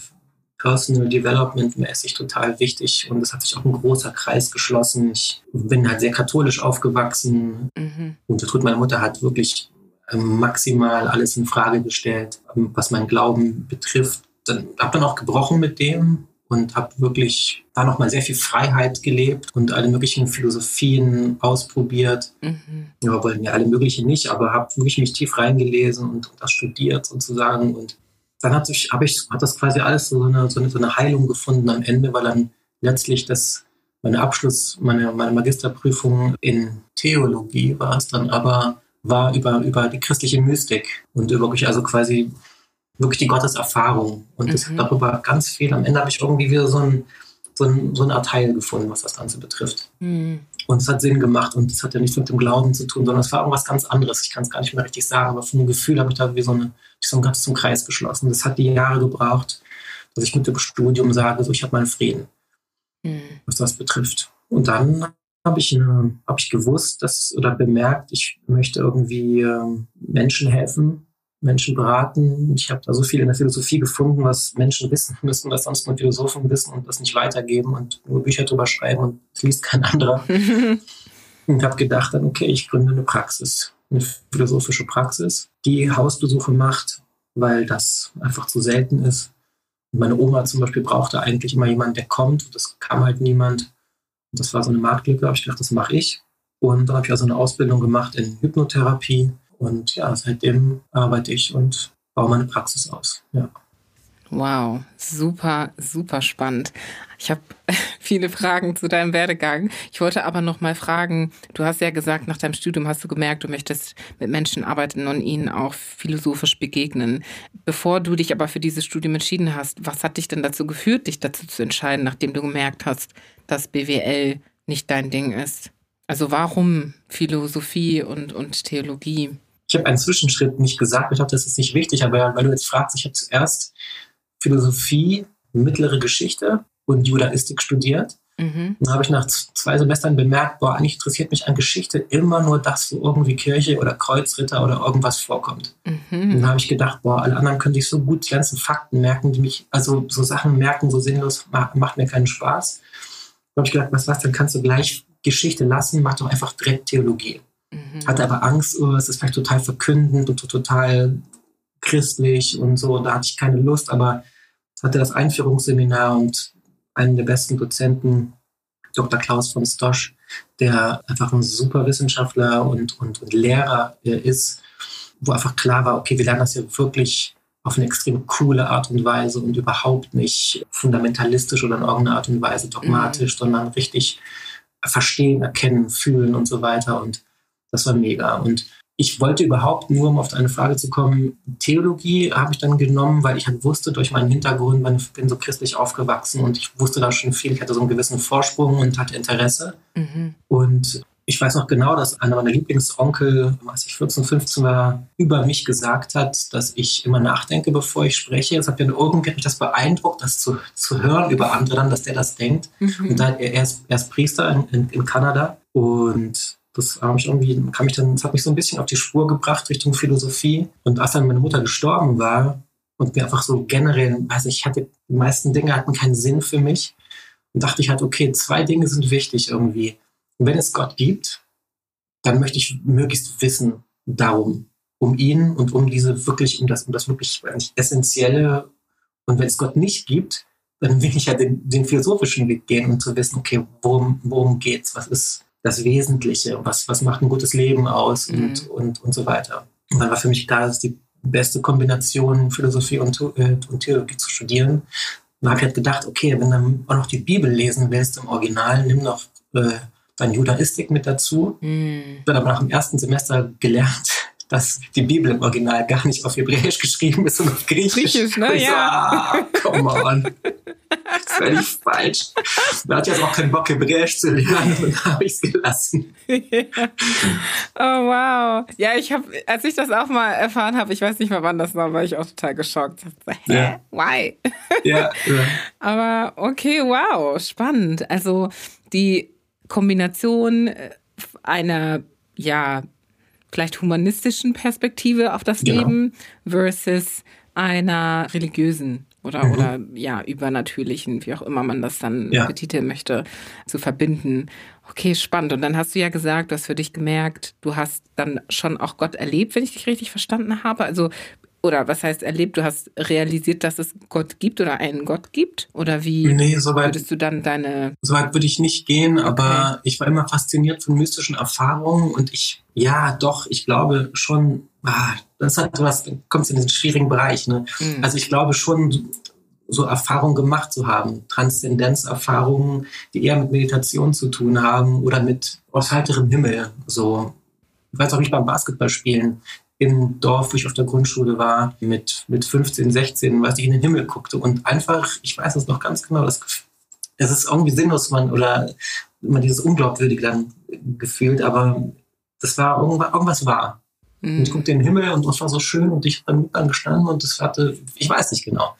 Personal Development mäßig total wichtig und es hat sich auch ein großer Kreis geschlossen. Ich bin halt sehr katholisch aufgewachsen mhm. und meine Mutter hat wirklich ähm, maximal alles in Frage gestellt, ähm, was mein Glauben betrifft. Dann habe dann auch gebrochen mit dem und habe wirklich da nochmal sehr viel Freiheit gelebt und alle möglichen Philosophien ausprobiert. Mhm. Ja, wollen ja alle möglichen nicht, aber habe wirklich mich tief reingelesen und, und das studiert sozusagen und dann hat sich, habe ich, hat das quasi alles so eine, so eine, so eine Heilung gefunden am Ende, weil dann letztlich das, meine Abschluss, meine, meine Magisterprüfung in Theologie war es dann aber, war über, über die christliche Mystik und über wirklich, also quasi wirklich die Gotteserfahrung. Und das, mhm. darüber ganz viel. Am Ende habe ich irgendwie wieder so ein, so, ein, so eine Art Teil gefunden, was das Ganze betrifft. Mhm. Und es hat Sinn gemacht und es hat ja nichts mit dem Glauben zu tun, sondern es war irgendwas ganz anderes. Ich kann es gar nicht mehr richtig sagen, aber von dem Gefühl habe ich da wie so, eine, so ein ganzes Kreis geschlossen. Das hat die Jahre gebraucht, dass ich mit dem Studium sage, so ich habe meinen Frieden, mhm. was das betrifft. Und dann habe ich, hab ich gewusst, dass oder bemerkt, ich möchte irgendwie äh, Menschen helfen, Menschen beraten. Ich habe da so viel in der Philosophie gefunden, was Menschen wissen müssen, was sonst nur Philosophen wissen und das nicht weitergeben und nur Bücher drüber schreiben und es liest kein anderer. und habe gedacht, dann, okay, ich gründe eine Praxis, eine philosophische Praxis, die Hausbesuche macht, weil das einfach zu selten ist. Und meine Oma zum Beispiel brauchte eigentlich immer jemanden, der kommt. Das kam halt niemand. Und das war so eine Marktlücke. Habe ich gedacht, das mache ich. Und dann habe ich also eine Ausbildung gemacht in Hypnotherapie und ja, seitdem arbeite ich und baue meine Praxis aus. Ja. Wow, super, super spannend. Ich habe viele Fragen zu deinem Werdegang. Ich wollte aber noch mal fragen, du hast ja gesagt, nach deinem Studium hast du gemerkt, du möchtest mit Menschen arbeiten und ihnen auch philosophisch begegnen. Bevor du dich aber für dieses Studium entschieden hast, was hat dich denn dazu geführt, dich dazu zu entscheiden, nachdem du gemerkt hast, dass BWL nicht dein Ding ist? Also warum Philosophie und, und Theologie? Ich habe einen Zwischenschritt nicht gesagt. Ich glaube, das ist nicht wichtig, aber weil du jetzt fragst, ich habe zuerst Philosophie, mittlere Geschichte und Judaistik studiert. Mhm. Dann habe ich nach zwei Semestern bemerkt, boah, eigentlich interessiert mich an Geschichte immer nur das, wo irgendwie Kirche oder Kreuzritter oder irgendwas vorkommt. Mhm. dann habe ich gedacht, boah, alle anderen können sich so gut die ganzen Fakten merken, die mich, also so Sachen merken, so sinnlos, macht mir keinen Spaß. Dann habe ich gedacht, was was, dann kannst du gleich Geschichte lassen, mach doch einfach direkt Theologie. Mhm. Hatte aber Angst, oh, es ist vielleicht total verkündend und total christlich und so. Da hatte ich keine Lust, aber hatte das Einführungsseminar und einen der besten Dozenten, Dr. Klaus von Stosch, der einfach ein super Wissenschaftler und, und, und Lehrer ist, wo einfach klar war, okay, wir lernen das ja wirklich auf eine extrem coole Art und Weise und überhaupt nicht fundamentalistisch oder in irgendeiner Art und Weise dogmatisch, mhm. sondern richtig verstehen, erkennen, fühlen und so weiter. Und das war mega. Und ich wollte überhaupt nur, um auf deine Frage zu kommen, Theologie habe ich dann genommen, weil ich halt wusste, durch meinen Hintergrund, ich bin so christlich aufgewachsen und ich wusste da schon viel, ich hatte so einen gewissen Vorsprung und hatte Interesse. Mhm. Und ich weiß noch genau, dass einer meiner Lieblingsonkel, als ich 14, 15 war, über mich gesagt hat, dass ich immer nachdenke, bevor ich spreche. Das hat mir irgendwie mich das beeindruckt, das zu, zu hören über andere dann, dass der das denkt. Mhm. Und dann, er, ist, er ist Priester in, in, in Kanada und das, habe ich irgendwie, kam mich dann, das hat mich so ein bisschen auf die Spur gebracht Richtung Philosophie. Und als dann meine Mutter gestorben war und mir einfach so generell, also ich hatte, die meisten Dinge hatten keinen Sinn für mich. Und dachte ich halt, okay, zwei Dinge sind wichtig irgendwie wenn es Gott gibt, dann möchte ich möglichst wissen darum, um ihn und um diese wirklich, um das, um das wirklich Essentielle. Und wenn es Gott nicht gibt, dann will ich ja den, den philosophischen Weg gehen, um zu wissen, okay, worum, worum geht's? Was ist das Wesentliche? Was, was macht ein gutes Leben aus? Mhm. Und, und, und so weiter. Und dann war für mich klar, dass die beste Kombination, Philosophie und, äh, und Theologie zu studieren. Und habe ich halt gedacht, okay, wenn du dann auch noch die Bibel lesen willst im Original, nimm doch äh, dann Judaistik mit dazu. Mhm. Bin aber nach dem ersten Semester gelernt, dass die Bibel im Original gar nicht auf Hebräisch geschrieben ist, sondern auf Griechisch. Griechisch, ne? Ich ja. So, ah, come on. Das ist völlig falsch. Da hatte ich jetzt auch keinen Bock, Hebräisch zu lernen und da habe ich es gelassen. oh, wow. Ja, ich habe, als ich das auch mal erfahren habe, ich weiß nicht mehr, wann das war, war ich auch total geschockt. Hä? Ja. Why? ja, ja. Aber okay, wow, spannend. Also die Kombination äh, einer, ja, vielleicht humanistischen Perspektive auf das genau. Leben versus einer religiösen oder, mhm. oder ja, übernatürlichen, wie auch immer man das dann ja. betiteln möchte, zu verbinden. Okay, spannend. Und dann hast du ja gesagt, du hast für dich gemerkt, du hast dann schon auch Gott erlebt, wenn ich dich richtig verstanden habe. Also oder was heißt erlebt? Du hast realisiert, dass es Gott gibt oder einen Gott gibt? Oder wie nee, so weit, würdest du dann deine. So weit würde ich nicht gehen, aber okay. ich war immer fasziniert von mystischen Erfahrungen und ich, ja, doch, ich glaube schon, ah, das hat sowas, kommt in diesen schwierigen Bereich. Ne? Mhm. Also ich glaube schon, so Erfahrungen gemacht zu haben, Transzendenzerfahrungen, die eher mit Meditation zu tun haben oder mit aus heiterem Himmel. So, ich weiß auch nicht beim Basketballspielen im Dorf, wo ich auf der Grundschule war, mit, mit 15, 16, was ich in den Himmel guckte und einfach, ich weiß es noch ganz genau, das, es ist irgendwie sinnlos, man, oder man dieses Unglaubwürdige dann gefühlt, aber das war irgendwas, irgendwas war. Mhm. Und ich guckte in den Himmel und es war so schön und ich habe dann gestanden und es hatte, ich weiß nicht genau.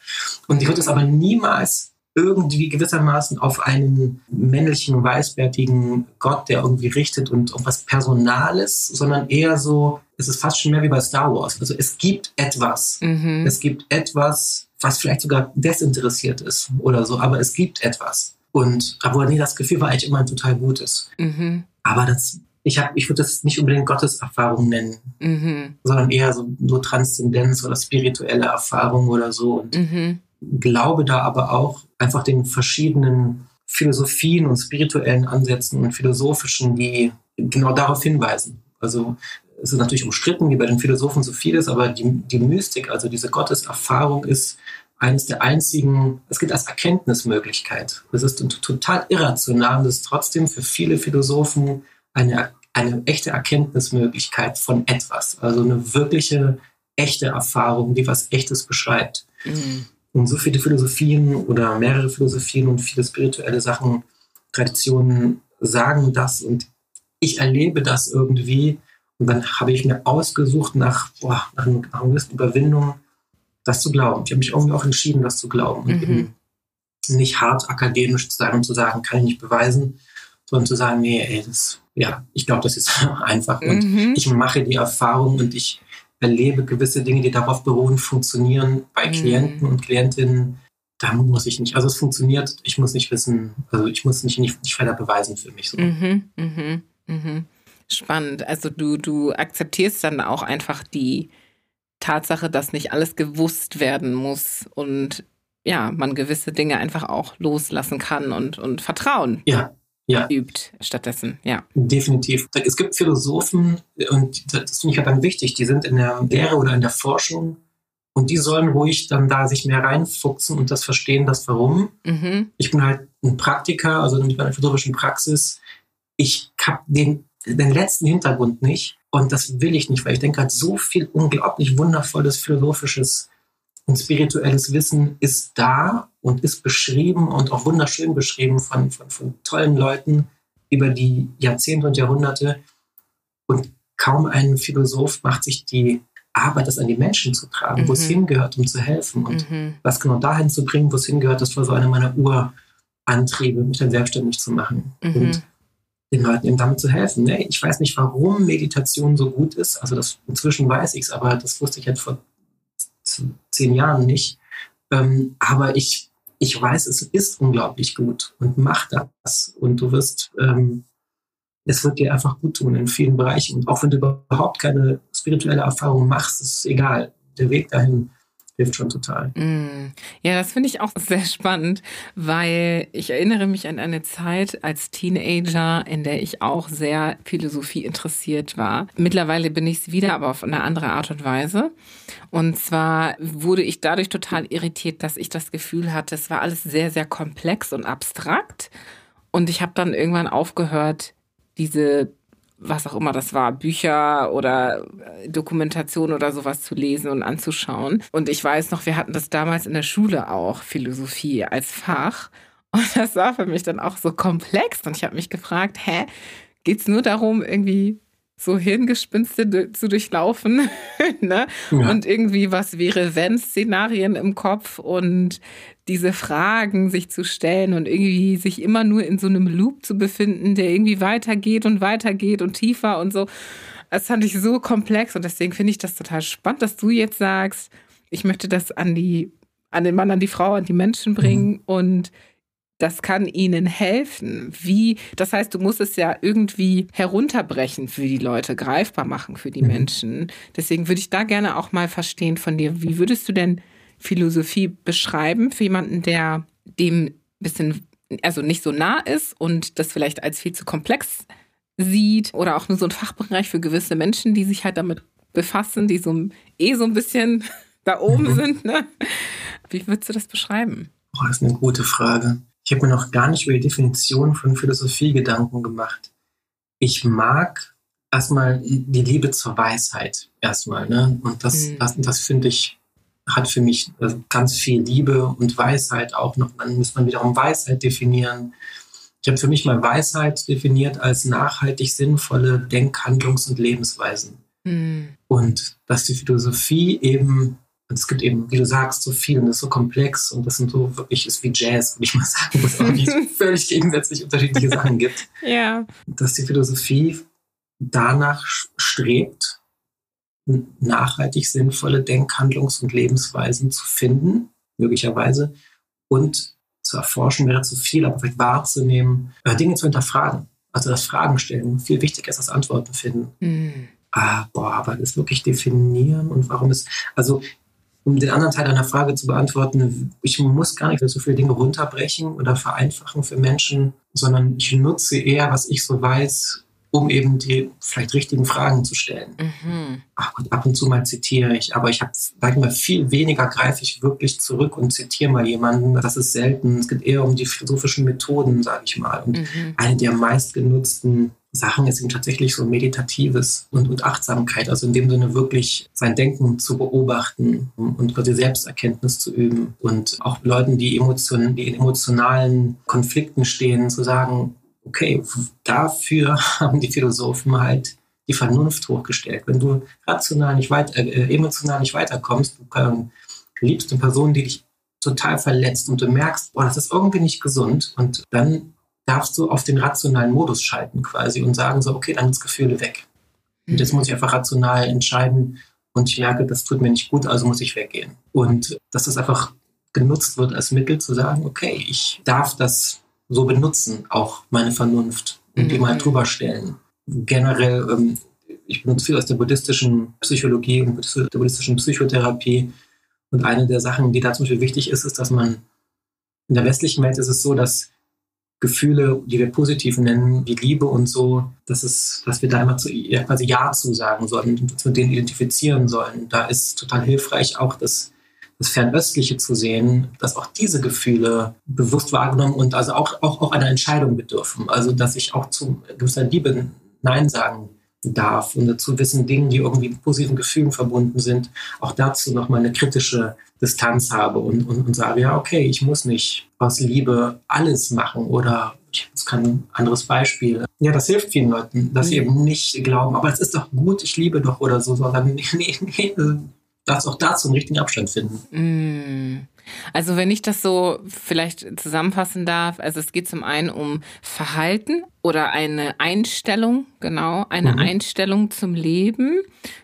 Und ich würde es aber niemals irgendwie gewissermaßen auf einen männlichen, weißbärtigen Gott, der irgendwie richtet und auf was Personales, sondern eher so, es ist fast schon mehr wie bei Star Wars. Also es gibt etwas. Mhm. Es gibt etwas, was vielleicht sogar desinteressiert ist oder so, aber es gibt etwas. Und obwohl nee, das Gefühl war eigentlich immer ein total gutes. Mhm. Aber das, ich habe, ich würde das nicht unbedingt Gotteserfahrung nennen, mhm. sondern eher so, so Transzendenz oder spirituelle Erfahrung oder so. Und mhm. Glaube da aber auch einfach den verschiedenen Philosophien und spirituellen Ansätzen und philosophischen, die genau darauf hinweisen. Also es ist natürlich umstritten, wie bei den Philosophen so vieles, aber die, die Mystik, also diese Gotteserfahrung ist eines der einzigen, es gibt als Erkenntnismöglichkeit. Es ist total irrational und ist trotzdem für viele Philosophen eine, eine echte Erkenntnismöglichkeit von etwas. Also eine wirkliche, echte Erfahrung, die was Echtes beschreibt. Mhm. Und so viele Philosophien oder mehrere Philosophien und viele spirituelle Sachen, Traditionen sagen das und ich erlebe das irgendwie. Und dann habe ich mir ausgesucht, nach, boah, nach, einer gewissen Überwindung, das zu glauben. Ich habe mich irgendwie auch entschieden, das zu glauben. Und mhm. eben nicht hart akademisch zu sein und zu sagen, kann ich nicht beweisen, sondern zu sagen, nee, ey, das, ja, ich glaube, das ist einfach. Und mhm. ich mache die Erfahrung und ich erlebe gewisse Dinge, die darauf beruhen, funktionieren bei mhm. Klienten und Klientinnen. Da muss ich nicht, also es funktioniert, ich muss nicht wissen, also ich muss nicht, nicht, nicht weiter beweisen für mich. So. Mhm, mhm, mhm. Spannend. Also du, du akzeptierst dann auch einfach die Tatsache, dass nicht alles gewusst werden muss und ja, man gewisse Dinge einfach auch loslassen kann und, und Vertrauen. Ja, ja. übt stattdessen. Ja. Definitiv. Es gibt Philosophen, und das finde ich halt dann wichtig, die sind in der Lehre oder in der Forschung und die sollen ruhig dann da sich mehr reinfuchsen und das verstehen, das Warum. Mhm. Ich bin halt ein Praktiker, also in der philosophischen Praxis. Ich habe den, den letzten Hintergrund nicht und das will ich nicht, weil ich denke halt so viel unglaublich wundervolles philosophisches und spirituelles Wissen ist da und ist beschrieben und auch wunderschön beschrieben von, von, von tollen Leuten. über die Jahrzehnte und Jahrhunderte. Und kaum ein Philosoph macht sich die Arbeit, das an die Menschen zu tragen, mhm. wo es mhm. hingehört, um zu helfen. Und mhm. was genau dahin zu bringen, wo es hingehört, das war so einer meiner Urantriebe, mich dann selbstständig zu machen. Mhm. Und den Leuten eben damit zu helfen. Ich weiß nicht, warum Meditation so gut ist. Also das inzwischen weiß ich es, aber das wusste ich jetzt vor zehn Jahren nicht. Ähm, aber ich, ich weiß, es ist unglaublich gut und mach das. Und du wirst, ähm, es wird dir einfach gut tun in vielen Bereichen. Und auch wenn du überhaupt keine spirituelle Erfahrung machst, ist egal. Der Weg dahin hilft schon total. Mm. Ja, das finde ich auch sehr spannend, weil ich erinnere mich an eine Zeit als Teenager, in der ich auch sehr Philosophie interessiert war. Mittlerweile bin ich es wieder, aber auf eine andere Art und Weise. Und zwar wurde ich dadurch total irritiert, dass ich das Gefühl hatte, es war alles sehr, sehr komplex und abstrakt. Und ich habe dann irgendwann aufgehört, diese was auch immer das war, Bücher oder äh, Dokumentation oder sowas zu lesen und anzuschauen. Und ich weiß noch, wir hatten das damals in der Schule auch, Philosophie als Fach. Und das war für mich dann auch so komplex. Und ich habe mich gefragt, hä, geht es nur darum, irgendwie so Hirngespinste zu durchlaufen ne? Ja. und irgendwie was wäre wenn Szenarien im Kopf und diese Fragen sich zu stellen und irgendwie sich immer nur in so einem Loop zu befinden, der irgendwie weitergeht und weitergeht und tiefer und so. Das fand ich so komplex und deswegen finde ich das total spannend, dass du jetzt sagst, ich möchte das an die an den Mann, an die Frau, an die Menschen bringen mhm. und das kann ihnen helfen. Wie, das heißt, du musst es ja irgendwie herunterbrechen für die Leute, greifbar machen für die mhm. Menschen. Deswegen würde ich da gerne auch mal verstehen von dir, wie würdest du denn Philosophie beschreiben für jemanden, der dem ein bisschen, also nicht so nah ist und das vielleicht als viel zu komplex sieht oder auch nur so ein Fachbereich für gewisse Menschen, die sich halt damit befassen, die so eh so ein bisschen da oben mhm. sind. Ne? Wie würdest du das beschreiben? Oh, das ist eine gute Frage. Ich habe mir noch gar nicht über die Definition von Philosophie Gedanken gemacht. Ich mag erstmal die Liebe zur Weisheit erstmal. Ne? Und das, mhm. das, das finde ich, hat für mich also ganz viel Liebe und Weisheit auch noch. Dann muss man wiederum Weisheit definieren. Ich habe für mich mal Weisheit definiert als nachhaltig sinnvolle Denk-, Handlungs- und Lebensweisen. Mhm. Und dass die Philosophie eben es gibt eben, wie du sagst, so viel und das ist so komplex und das sind so wirklich, ist wie Jazz, würde ich mal sagen, wo es auch völlig gegensätzlich unterschiedliche Sachen gibt. Ja. Dass die Philosophie danach strebt, nachhaltig sinnvolle Denk-, Handlungs- und Lebensweisen zu finden, möglicherweise, und zu erforschen wäre zu viel, aber vielleicht wahrzunehmen, äh, Dinge zu hinterfragen. Also das Fragen stellen, viel wichtiger ist das Antworten finden. Mhm. Ah, boah, aber das wirklich definieren und warum ist, also um den anderen Teil deiner Frage zu beantworten, ich muss gar nicht so viele Dinge runterbrechen oder vereinfachen für Menschen, sondern ich nutze eher, was ich so weiß, um eben die vielleicht richtigen Fragen zu stellen. Mhm. Ach Gott, ab und zu mal zitiere ich, aber ich habe, sag ich mal, viel weniger greife ich wirklich zurück und zitiere mal jemanden. Das ist selten. Es geht eher um die philosophischen Methoden, sage ich mal. Und mhm. eine der meistgenutzten Sachen ist eben tatsächlich so Meditatives und, und Achtsamkeit, also in dem Sinne wirklich sein Denken zu beobachten und quasi Selbsterkenntnis zu üben und auch Leuten, die, Emotionen, die in emotionalen Konflikten stehen, zu sagen, okay, dafür haben die Philosophen halt die Vernunft hochgestellt. Wenn du rational nicht weiter, äh, emotional nicht weiterkommst, du ähm, liebst eine Person, die dich total verletzt und du merkst, boah, das ist irgendwie nicht gesund und dann darfst du auf den rationalen Modus schalten quasi und sagen so, okay, dann sind Gefühle weg. Und jetzt muss ich einfach rational entscheiden und ich merke, das tut mir nicht gut, also muss ich weggehen. Und dass das einfach genutzt wird als Mittel zu sagen, okay, ich darf das so benutzen, auch meine Vernunft und mhm. die mal drüber stellen. Generell, ähm, ich benutze viel aus der buddhistischen Psychologie und der buddhistischen Psychotherapie. Und eine der Sachen, die da zum Beispiel wichtig ist, ist, dass man in der westlichen Welt ist es so, dass Gefühle, die wir positiv nennen, wie Liebe und so, dass, es, dass wir da immer zu, ja, quasi Ja zu sagen sollen und uns mit denen identifizieren sollen. Da ist total hilfreich auch das, das Fernöstliche zu sehen, dass auch diese Gefühle bewusst wahrgenommen und also auch, auch, auch einer Entscheidung bedürfen. Also dass ich auch zu gewisser Liebe Nein sagen darf und dazu wissen Dingen, die irgendwie mit positiven Gefühlen verbunden sind, auch dazu nochmal eine kritische Distanz habe und, und, und sage, ja, okay, ich muss nicht aus Liebe alles machen oder ich habe jetzt kein anderes Beispiel. Ja, das hilft vielen Leuten, dass sie mhm. eben nicht glauben, aber es ist doch gut, ich liebe doch oder so, sondern nee, nee, nee, darfst auch dazu einen richtigen Abstand finden. Mm. Also wenn ich das so vielleicht zusammenfassen darf, also es geht zum einen um Verhalten oder eine Einstellung, genau, eine mhm. Einstellung zum Leben.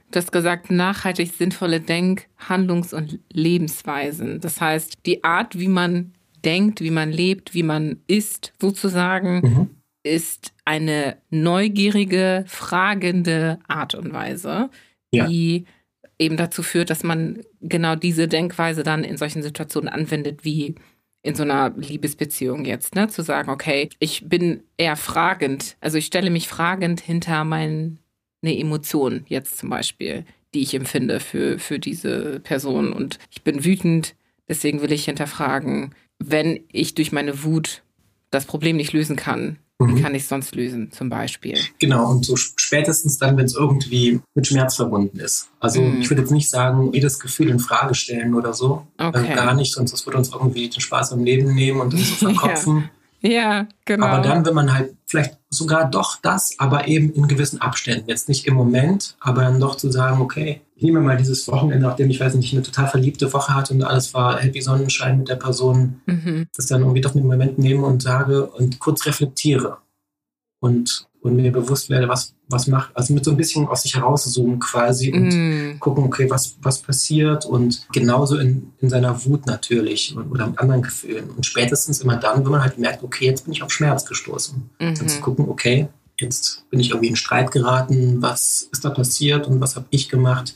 Du hast gesagt, nachhaltig sinnvolle Denk-, Handlungs- und Lebensweisen. Das heißt, die Art, wie man denkt, wie man lebt, wie man ist, sozusagen, mhm. ist eine neugierige, fragende Art und Weise, ja. die eben dazu führt, dass man genau diese Denkweise dann in solchen Situationen anwendet, wie in so einer Liebesbeziehung jetzt, ne? Zu sagen, okay, ich bin eher fragend, also ich stelle mich fragend hinter meine Emotion jetzt zum Beispiel, die ich empfinde für, für diese Person. Und ich bin wütend, deswegen will ich hinterfragen, wenn ich durch meine Wut das Problem nicht lösen kann, Mhm. Wie kann ich es sonst lösen, zum Beispiel? Genau, und so spätestens dann, wenn es irgendwie mit Schmerz verbunden ist. Also mhm. ich würde jetzt nicht sagen, jedes Gefühl in Frage stellen oder so. Okay. Äh, gar nicht, sonst das würde uns irgendwie den Spaß am Leben nehmen und uns so verkopfen. ja. ja, genau. Aber dann, wenn man halt vielleicht sogar doch das, aber eben in gewissen Abständen, jetzt nicht im Moment, aber dann doch zu sagen, okay, ich nehme mal dieses Wochenende, nachdem ich weiß nicht, eine total verliebte Woche hatte und alles war happy Sonnenschein mit der Person, mhm. das dann irgendwie doch einen Moment nehme und sage und kurz reflektiere und, und mir bewusst werde, was, was macht, also mit so ein bisschen aus sich herauszoomen quasi und mm. gucken, okay, was, was passiert und genauso in, in seiner Wut natürlich oder mit anderen Gefühlen und spätestens immer dann, wenn man halt merkt, okay, jetzt bin ich auf Schmerz gestoßen. Mhm. Dann zu gucken, okay, jetzt bin ich irgendwie in Streit geraten, was ist da passiert und was habe ich gemacht.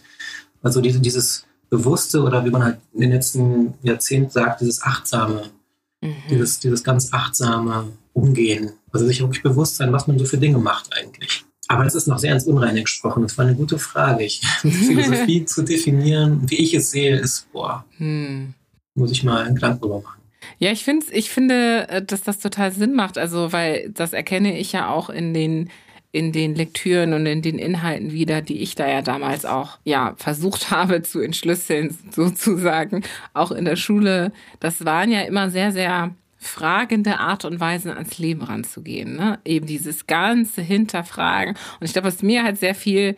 Also diese, dieses Bewusste oder wie man halt in den letzten Jahrzehnten sagt, dieses Achtsame, mhm. dieses, dieses ganz achtsame Umgehen. Also sich wirklich bewusst sein, was man so für Dinge macht eigentlich. Aber es ist noch sehr ins Unreine gesprochen. Das war eine gute Frage. Ich, Philosophie zu definieren, wie ich es sehe, ist, boah, hm. muss ich mal einen Gedanken drüber machen. Ja, ich finde, ich finde, äh, dass das total Sinn macht. Also, weil das erkenne ich ja auch in den in den Lektüren und in den Inhalten wieder, die ich da ja damals auch ja versucht habe zu entschlüsseln, sozusagen, auch in der Schule. Das waren ja immer sehr, sehr fragende Art und Weise ans Leben ranzugehen. Ne? Eben dieses ganze Hinterfragen. Und ich glaube, was mir halt sehr viel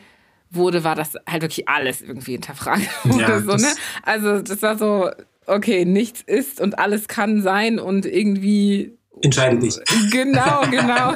wurde, war, dass halt wirklich alles irgendwie hinterfragt wurde. Ja, so, ne? Also das war so, okay, nichts ist und alles kann sein und irgendwie. Entscheide dich. Genau, genau.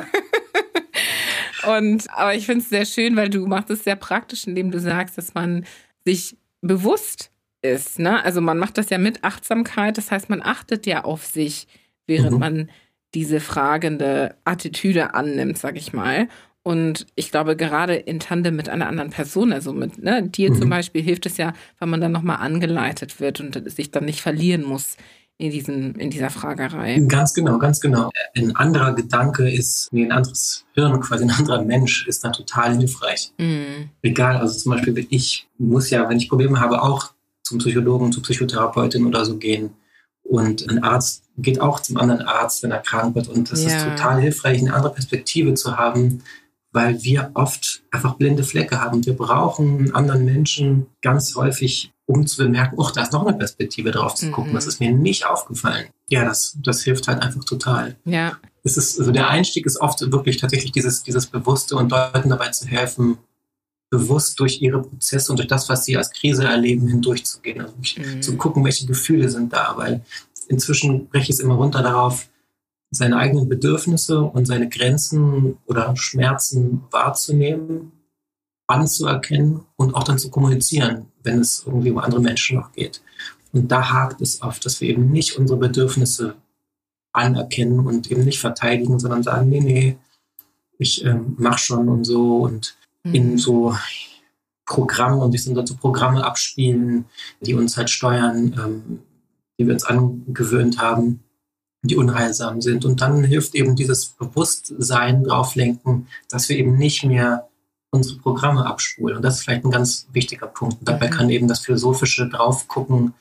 Und aber ich finde es sehr schön, weil du machst es sehr praktisch, indem du sagst, dass man sich bewusst ist. Ne? Also man macht das ja mit Achtsamkeit, das heißt, man achtet ja auf sich, während mhm. man diese fragende Attitüde annimmt, sag ich mal. Und ich glaube, gerade in Tandem mit einer anderen Person, also mit ne, dir mhm. zum Beispiel, hilft es ja, weil man dann nochmal angeleitet wird und sich dann nicht verlieren muss in, diesem, in dieser Fragerei. Ganz genau, ganz genau. Ein anderer Gedanke ist, nee, ein anderes Hirn, quasi ein anderer Mensch ist da total hilfreich. Mhm. Egal, also zum Beispiel, ich muss ja, wenn ich Probleme habe, auch zum Psychologen, zur Psychotherapeutin oder so gehen. Und ein Arzt geht auch zum anderen Arzt, wenn er krank wird. Und das ja. ist total hilfreich, eine andere Perspektive zu haben, weil wir oft einfach blinde Flecke haben. Wir brauchen einen anderen Menschen ganz häufig, um zu bemerken, oh, da ist noch eine Perspektive drauf zu gucken. Mhm. Das ist mir nicht aufgefallen. Ja, das, das hilft halt einfach total. Ja. Es ist, also der Einstieg ist oft wirklich tatsächlich dieses, dieses Bewusste und Leuten dabei zu helfen, bewusst durch ihre Prozesse und durch das, was sie als Krise erleben, hindurchzugehen. Also mhm. zu gucken, welche Gefühle sind da, weil inzwischen breche ich es immer runter darauf, seine eigenen Bedürfnisse und seine Grenzen oder Schmerzen wahrzunehmen, anzuerkennen und auch dann zu kommunizieren, wenn es irgendwie um andere Menschen noch geht. Und da hakt es oft, dass wir eben nicht unsere Bedürfnisse anerkennen und eben nicht verteidigen, sondern sagen, nee, nee, ich ähm, mach schon und so und mhm. in so Programme und sich sind so Programme abspielen, die uns halt steuern, ähm, die wir uns angewöhnt haben die unheilsam sind. Und dann hilft eben dieses Bewusstsein drauflenken, dass wir eben nicht mehr unsere Programme abspulen. Und das ist vielleicht ein ganz wichtiger Punkt. Und dabei mhm. kann eben das philosophische Draufgucken,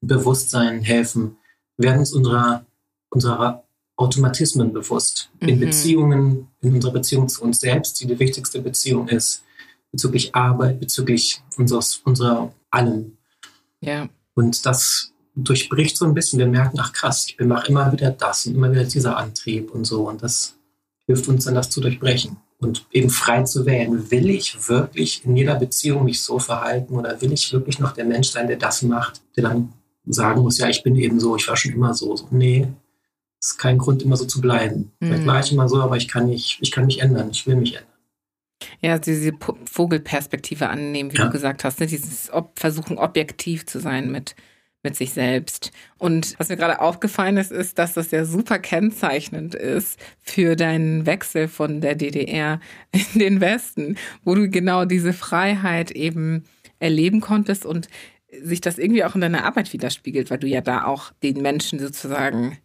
Bewusstsein helfen. Wir werden uns unserer, unserer Automatismen bewusst. In mhm. Beziehungen, in unserer Beziehung zu uns selbst, die die wichtigste Beziehung ist, bezüglich Arbeit, bezüglich unseres, unserer allem. Ja. Und das durchbricht so ein bisschen. Wir merken, ach krass, ich mache immer wieder das und immer wieder dieser Antrieb und so. Und das hilft uns dann, das zu durchbrechen und eben frei zu wählen. Will ich wirklich in jeder Beziehung mich so verhalten oder will ich wirklich noch der Mensch sein, der das macht, der dann sagen muss, ja, ich bin eben so, ich war schon immer so. so nee, ist kein Grund, immer so zu bleiben. Mhm. Vielleicht war ich immer so, aber ich kann, nicht, ich kann mich ändern, ich will mich ändern. Ja, diese Vogelperspektive annehmen, wie ja. du gesagt hast, ne? dieses Ob Versuchen, objektiv zu sein mit, mit sich selbst. Und was mir gerade aufgefallen ist, ist, dass das ja super kennzeichnend ist für deinen Wechsel von der DDR in den Westen, wo du genau diese Freiheit eben erleben konntest und sich das irgendwie auch in deiner Arbeit widerspiegelt, weil du ja da auch den Menschen sozusagen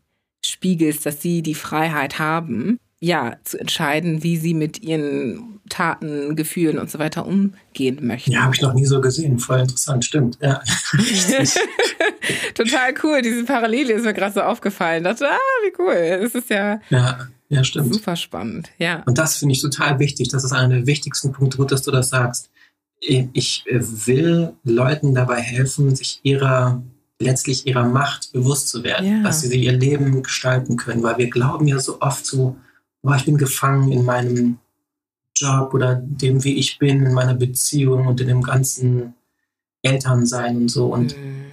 spiegelst, dass sie die Freiheit haben, ja, zu entscheiden, wie sie mit ihren Taten, Gefühlen und so weiter umgehen möchten. Ja, habe ich noch nie so gesehen. Voll interessant, stimmt. Ja. Total cool. Diese Parallele ist mir gerade so aufgefallen. Ich dachte, ah, wie cool. Das ist ja, ja, ja stimmt. super spannend. Ja. Und das finde ich total wichtig. Das ist einer der wichtigsten Punkte. Gut, dass du das sagst. Ich will Leuten dabei helfen, sich ihrer letztlich ihrer Macht bewusst zu werden, ja. dass sie ihr Leben gestalten können, weil wir glauben ja so oft so, oh, ich bin gefangen in meinem Job oder dem, wie ich bin, in meiner Beziehung und in dem ganzen Elternsein und so und mhm.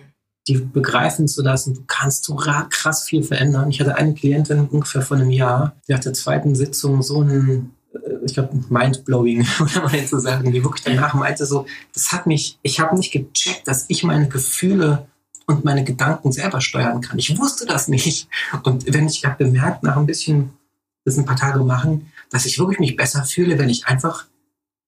die begreifen zu lassen, du kannst so krass viel verändern. Ich hatte eine Klientin ungefähr vor einem Jahr, die hat der zweiten Sitzung so einen äh, ich glaube, mindblowing, oder mal zu sagen, die wirklich danach meinte so, das hat mich, ich habe nicht gecheckt, dass ich meine Gefühle und meine Gedanken selber steuern kann. Ich wusste das nicht. Und wenn ich habe bemerkt, nach ein bisschen, das ein paar Tage machen, dass ich wirklich mich besser fühle, wenn ich einfach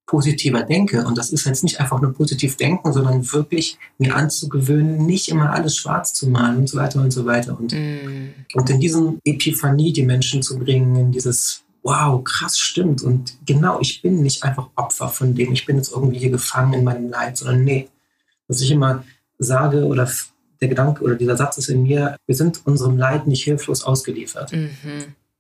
positiver denke. Und das ist jetzt nicht einfach nur positiv denken, sondern wirklich mir anzugewöhnen, nicht immer alles schwarz zu malen und so weiter und so weiter. Und, mm. und in diesen Epiphanie die Menschen zu bringen, in dieses wow, krass, stimmt. Und genau, ich bin nicht einfach Opfer von dem, ich bin jetzt irgendwie hier gefangen in meinem Leid, sondern nee, was ich immer sage oder der Gedanke oder dieser Satz ist in mir, wir sind unserem Leid nicht hilflos ausgeliefert. Mhm.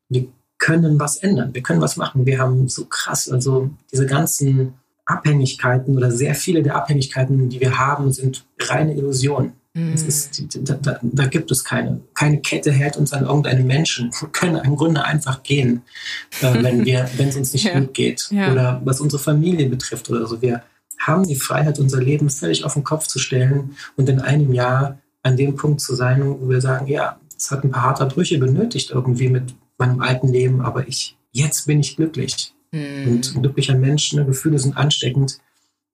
Wir können was ändern, wir können was machen. Wir haben so krass, also diese ganzen Abhängigkeiten oder sehr viele der Abhängigkeiten, die wir haben, sind reine Illusionen. Mhm. Ist, da, da, da, gibt es keine. Keine Kette hält uns an irgendeinen Menschen. Wir können im Grunde einfach gehen, äh, wenn wenn es uns nicht ja. gut geht. Ja. Oder was unsere Familie betrifft oder so. Wir haben die Freiheit, unser Leben völlig auf den Kopf zu stellen und in einem Jahr an dem Punkt zu sein, wo wir sagen, ja, es hat ein paar harte Brüche benötigt irgendwie mit meinem alten Leben, aber ich, jetzt bin ich glücklich. Mhm. Und ein glücklicher Mensch, ne, Gefühle sind ansteckend.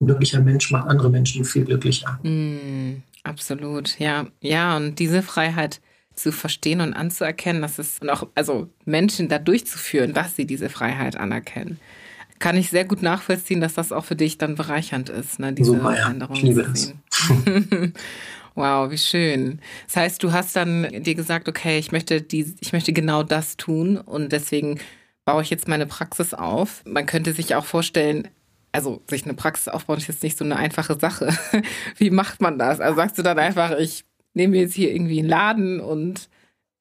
Ein glücklicher Mensch macht andere Menschen viel glücklicher. Mhm. Absolut, ja. Ja, und diese Freiheit zu verstehen und anzuerkennen, dass es und auch, also Menschen da durchzuführen, dass sie diese Freiheit anerkennen, kann ich sehr gut nachvollziehen, dass das auch für dich dann bereichernd ist, ne, diese Super, ja. Ich liebe. Das. Wow, wie schön. Das heißt, du hast dann dir gesagt, okay, ich möchte die, ich möchte genau das tun und deswegen baue ich jetzt meine Praxis auf. Man könnte sich auch vorstellen, also sich eine Praxis aufbauen ist jetzt nicht so eine einfache Sache. Wie macht man das? Also sagst du dann einfach, ich nehme jetzt hier irgendwie einen Laden und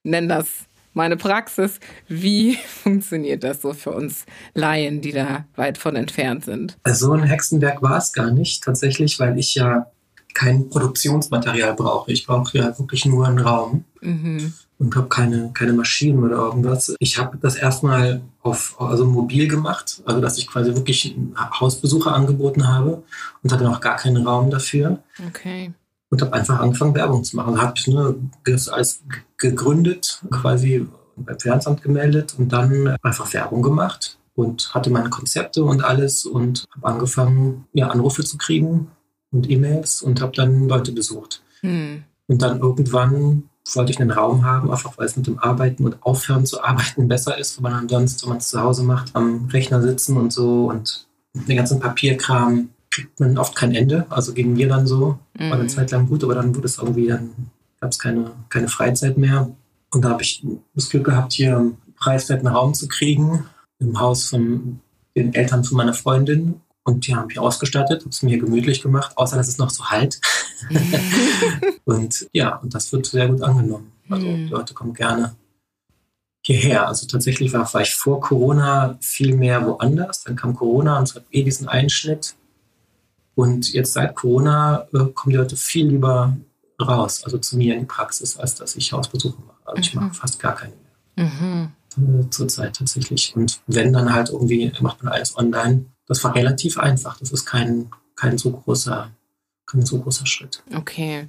nenne das meine Praxis. Wie funktioniert das so für uns Laien, die da weit von entfernt sind? Also so ein Hexenwerk war es gar nicht tatsächlich, weil ich ja kein Produktionsmaterial brauche. Ich brauche ja wirklich nur einen Raum mhm. und habe keine, keine Maschinen oder irgendwas. Ich habe das erstmal auf also mobil gemacht, also dass ich quasi wirklich Hausbesucher angeboten habe und hatte noch gar keinen Raum dafür. Okay. Und habe einfach angefangen, Werbung zu machen. Habe ne, das alles gegründet, quasi beim Finanzamt gemeldet und dann einfach Werbung gemacht und hatte meine Konzepte und alles und habe angefangen, ja, Anrufe zu kriegen und E-Mails und habe dann Leute besucht. Hm. Und dann irgendwann wollte ich einen Raum haben, einfach weil es mit dem Arbeiten und Aufhören zu arbeiten besser ist, wenn man ansonsten, wenn man es zu Hause macht, am Rechner sitzen und so und den ganzen Papierkram kriegt man oft kein Ende. Also gegen mir dann so. War eine mhm. Zeit lang gut, aber dann wurde es irgendwie, dann gab es keine, keine Freizeit mehr. Und da habe ich das Glück gehabt, hier einen preiswerten Raum zu kriegen im Haus von den Eltern von meiner Freundin. Und die haben mich ausgestattet, habe es mir gemütlich gemacht, außer dass es noch so halt. und ja, und das wird sehr gut angenommen. Also mhm. die Leute kommen gerne hierher. Also tatsächlich war, war ich vor Corona viel mehr woanders. Dann kam Corona und es hat eh diesen Einschnitt. Und jetzt seit Corona äh, kommen die Leute viel lieber raus, also zu mir in die Praxis, als dass ich Hausbesuche mache. Also ich mache fast gar keine mehr. Mhm. Äh, zurzeit tatsächlich. Und wenn dann halt irgendwie macht man alles online. Das war relativ einfach. Das ist kein, kein so großer kein so großer Schritt. Okay.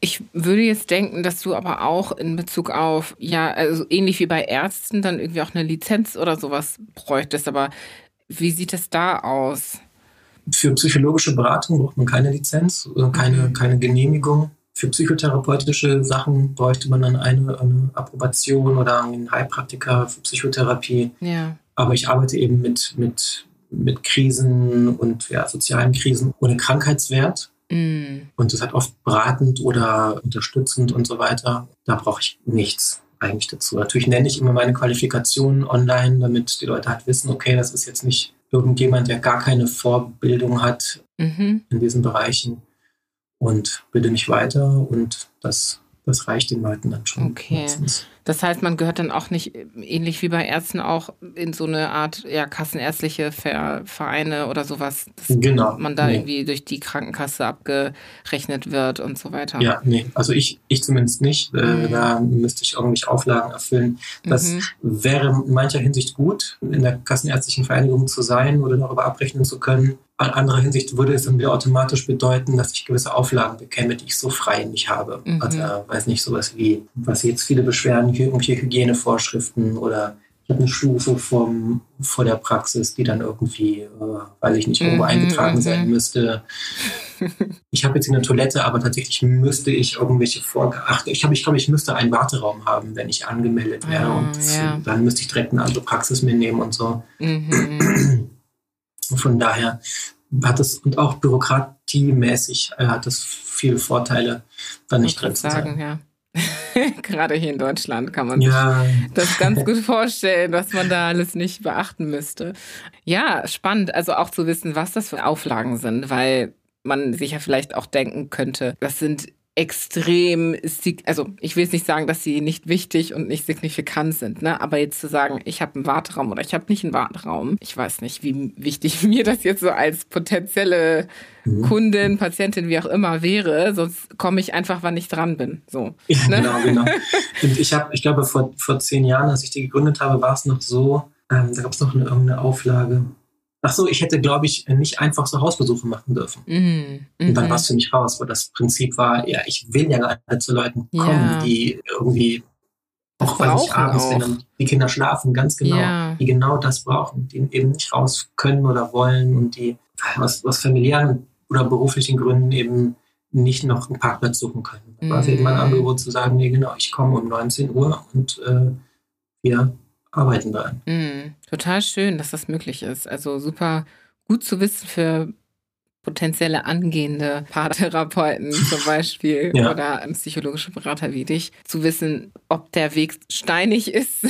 Ich würde jetzt denken, dass du aber auch in Bezug auf, ja, also ähnlich wie bei Ärzten, dann irgendwie auch eine Lizenz oder sowas bräuchtest. Aber wie sieht es da aus? Für psychologische Beratung braucht man keine Lizenz, äh, keine, mhm. keine Genehmigung. Für psychotherapeutische Sachen bräuchte man dann eine, eine Approbation oder einen Heilpraktiker für Psychotherapie. Ja. Aber ich arbeite eben mit, mit, mit Krisen und ja, sozialen Krisen ohne Krankheitswert. Mm. Und das hat oft beratend oder unterstützend und so weiter. Da brauche ich nichts eigentlich dazu. Natürlich nenne ich immer meine Qualifikationen online, damit die Leute halt wissen, okay, das ist jetzt nicht irgendjemand, der gar keine Vorbildung hat mhm. in diesen Bereichen und bilde mich weiter und das das reicht den Leuten dann schon. Okay. Meistens. Das heißt, man gehört dann auch nicht, ähnlich wie bei Ärzten, auch in so eine Art ja, kassenärztliche Vereine oder sowas, dass genau. man da nee. irgendwie durch die Krankenkasse abgerechnet wird und so weiter. Ja, nee, also ich, ich zumindest nicht. Äh, mhm. Da müsste ich irgendwelche Auflagen erfüllen. Das mhm. wäre in mancher Hinsicht gut, in der kassenärztlichen Vereinigung zu sein oder darüber abrechnen zu können. In anderer Hinsicht würde es dann wieder automatisch bedeuten, dass ich gewisse Auflagen bekäme, die ich so frei nicht habe. Mhm. Also, weiß nicht, sowas wie, was jetzt viele beschweren, irgendwelche Hygienevorschriften oder ich habe eine Stufe vom, vor der Praxis, die dann irgendwie, äh, weiß ich nicht, irgendwo mhm, eingetragen sein mhm. müsste. Ich habe jetzt eine Toilette, aber tatsächlich müsste ich irgendwelche Vorgeachte. Ich glaube, ich, glaub, ich müsste einen Warteraum haben, wenn ich angemeldet wäre. Oh, und ja. dann müsste ich direkt eine andere Praxis mitnehmen und so. Mhm. Von daher hat es und auch bürokratiemäßig äh, hat es viele Vorteile, da nicht drin zu sagen, sein. Ja. Gerade hier in Deutschland kann man ja. sich das ganz gut vorstellen, was man da alles nicht beachten müsste. Ja, spannend. Also auch zu wissen, was das für Auflagen sind, weil man sich ja vielleicht auch denken könnte, das sind extrem, also ich will jetzt nicht sagen, dass sie nicht wichtig und nicht signifikant sind, ne? aber jetzt zu sagen, ich habe einen Warteraum oder ich habe nicht einen Warteraum, ich weiß nicht, wie wichtig mir das jetzt so als potenzielle mhm. Kundin, Patientin, wie auch immer wäre, sonst komme ich einfach, wann ich dran bin. So, ne? Genau, genau. Und ich habe, ich glaube, vor, vor zehn Jahren, als ich die gegründet habe, war es noch so, ähm, da gab es noch eine, irgendeine Auflage, Ach so, ich hätte, glaube ich, nicht einfach so Hausbesuche machen dürfen. Mm, und dann war es für mich raus, wo das Prinzip war, ja, ich will ja gar nicht zu Leuten kommen, ja. die irgendwie, auch weil ich abends, auch. wenn die Kinder schlafen, ganz genau, ja. die genau das brauchen, die eben nicht raus können oder wollen und die aus, aus familiären oder beruflichen Gründen eben nicht noch einen Parkplatz suchen können. Da war es eben mein mm. Angebot zu sagen, nee, genau, ich komme um 19 Uhr und äh, wir arbeiten daran. Mm, total schön, dass das möglich ist. Also super gut zu wissen für potenzielle angehende Paartherapeuten zum Beispiel ja. oder psychologische Berater wie dich, zu wissen, ob der Weg steinig ist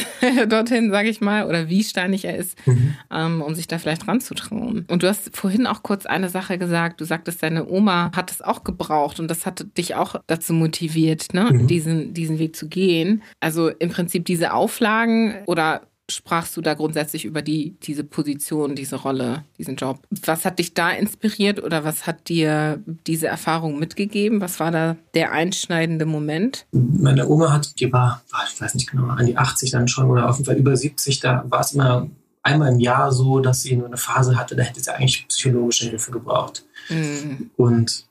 dorthin, sage ich mal, oder wie steinig er ist, mhm. ähm, um sich da vielleicht ranzutrauen. Und du hast vorhin auch kurz eine Sache gesagt. Du sagtest, deine Oma hat es auch gebraucht und das hat dich auch dazu motiviert, ne, mhm. diesen, diesen Weg zu gehen. Also im Prinzip diese Auflagen oder sprachst du da grundsätzlich über die, diese Position, diese Rolle, diesen Job. Was hat dich da inspiriert oder was hat dir diese Erfahrung mitgegeben? Was war da der einschneidende Moment? Meine Oma hat, die war, ich weiß nicht genau, an die 80 dann schon oder auf jeden Fall über 70, da war es immer einmal im Jahr so, dass sie nur eine Phase hatte, da hätte sie eigentlich psychologische Hilfe gebraucht. Mhm. Und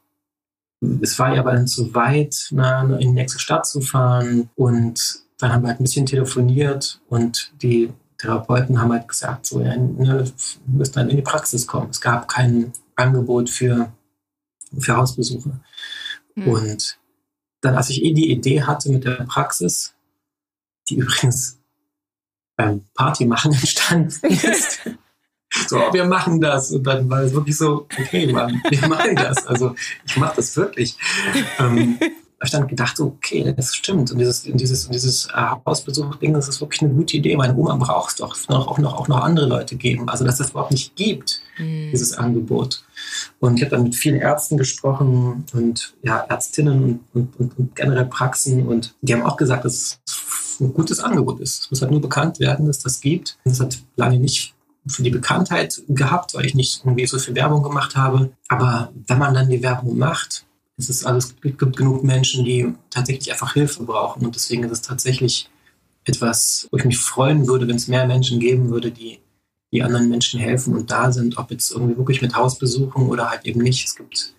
es war ihr aber dann zu weit, in die nächste Stadt zu fahren und dann haben wir halt ein bisschen telefoniert und die Therapeuten haben halt gesagt, so, ja, ne, müsst dann in die Praxis kommen. Es gab kein Angebot für, für Hausbesuche. Mhm. Und dann, als ich eh die Idee hatte mit der Praxis, die übrigens beim Partymachen entstanden ist, so, wir machen das. Und dann war es wirklich so, okay, Mann, wir machen das. Also ich mache das wirklich. ähm, habe ich dann gedacht, okay, das stimmt. Und dieses, und dieses, und dieses äh, Hausbesuch-Ding, das ist wirklich eine gute Idee. Meine Oma braucht es doch noch, auch, noch, auch noch andere Leute geben. Also, dass das überhaupt nicht gibt, mhm. dieses Angebot. Und ich habe dann mit vielen Ärzten gesprochen und ja, Ärztinnen und, und, und, und generell Praxen. Und die haben auch gesagt, dass es ein gutes Angebot ist. Es muss halt nur bekannt werden, dass das gibt. Das hat lange nicht für die Bekanntheit gehabt, weil ich nicht irgendwie so viel Werbung gemacht habe. Aber wenn man dann die Werbung macht, es ist alles, es gibt genug Menschen, die tatsächlich einfach Hilfe brauchen. Und deswegen ist es tatsächlich etwas, wo ich mich freuen würde, wenn es mehr Menschen geben würde, die, die anderen Menschen helfen und da sind, ob jetzt irgendwie wirklich mit Hausbesuchen oder halt eben nicht. Es gibt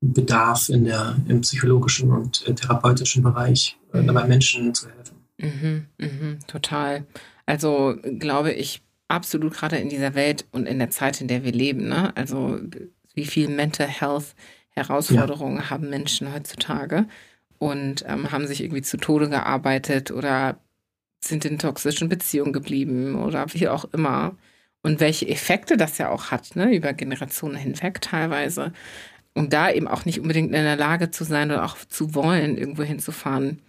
Bedarf in der, im psychologischen und äh, therapeutischen Bereich, äh, dabei Menschen zu helfen. Mhm, mhm, total. Also glaube ich absolut gerade in dieser Welt und in der Zeit, in der wir leben. Ne? Also wie viel Mental Health Herausforderungen ja. haben Menschen heutzutage und ähm, haben sich irgendwie zu Tode gearbeitet oder sind in toxischen Beziehungen geblieben oder wie auch immer. Und welche Effekte das ja auch hat, ne, über Generationen hinweg teilweise. Und da eben auch nicht unbedingt in der Lage zu sein oder auch zu wollen, irgendwo hinzufahren.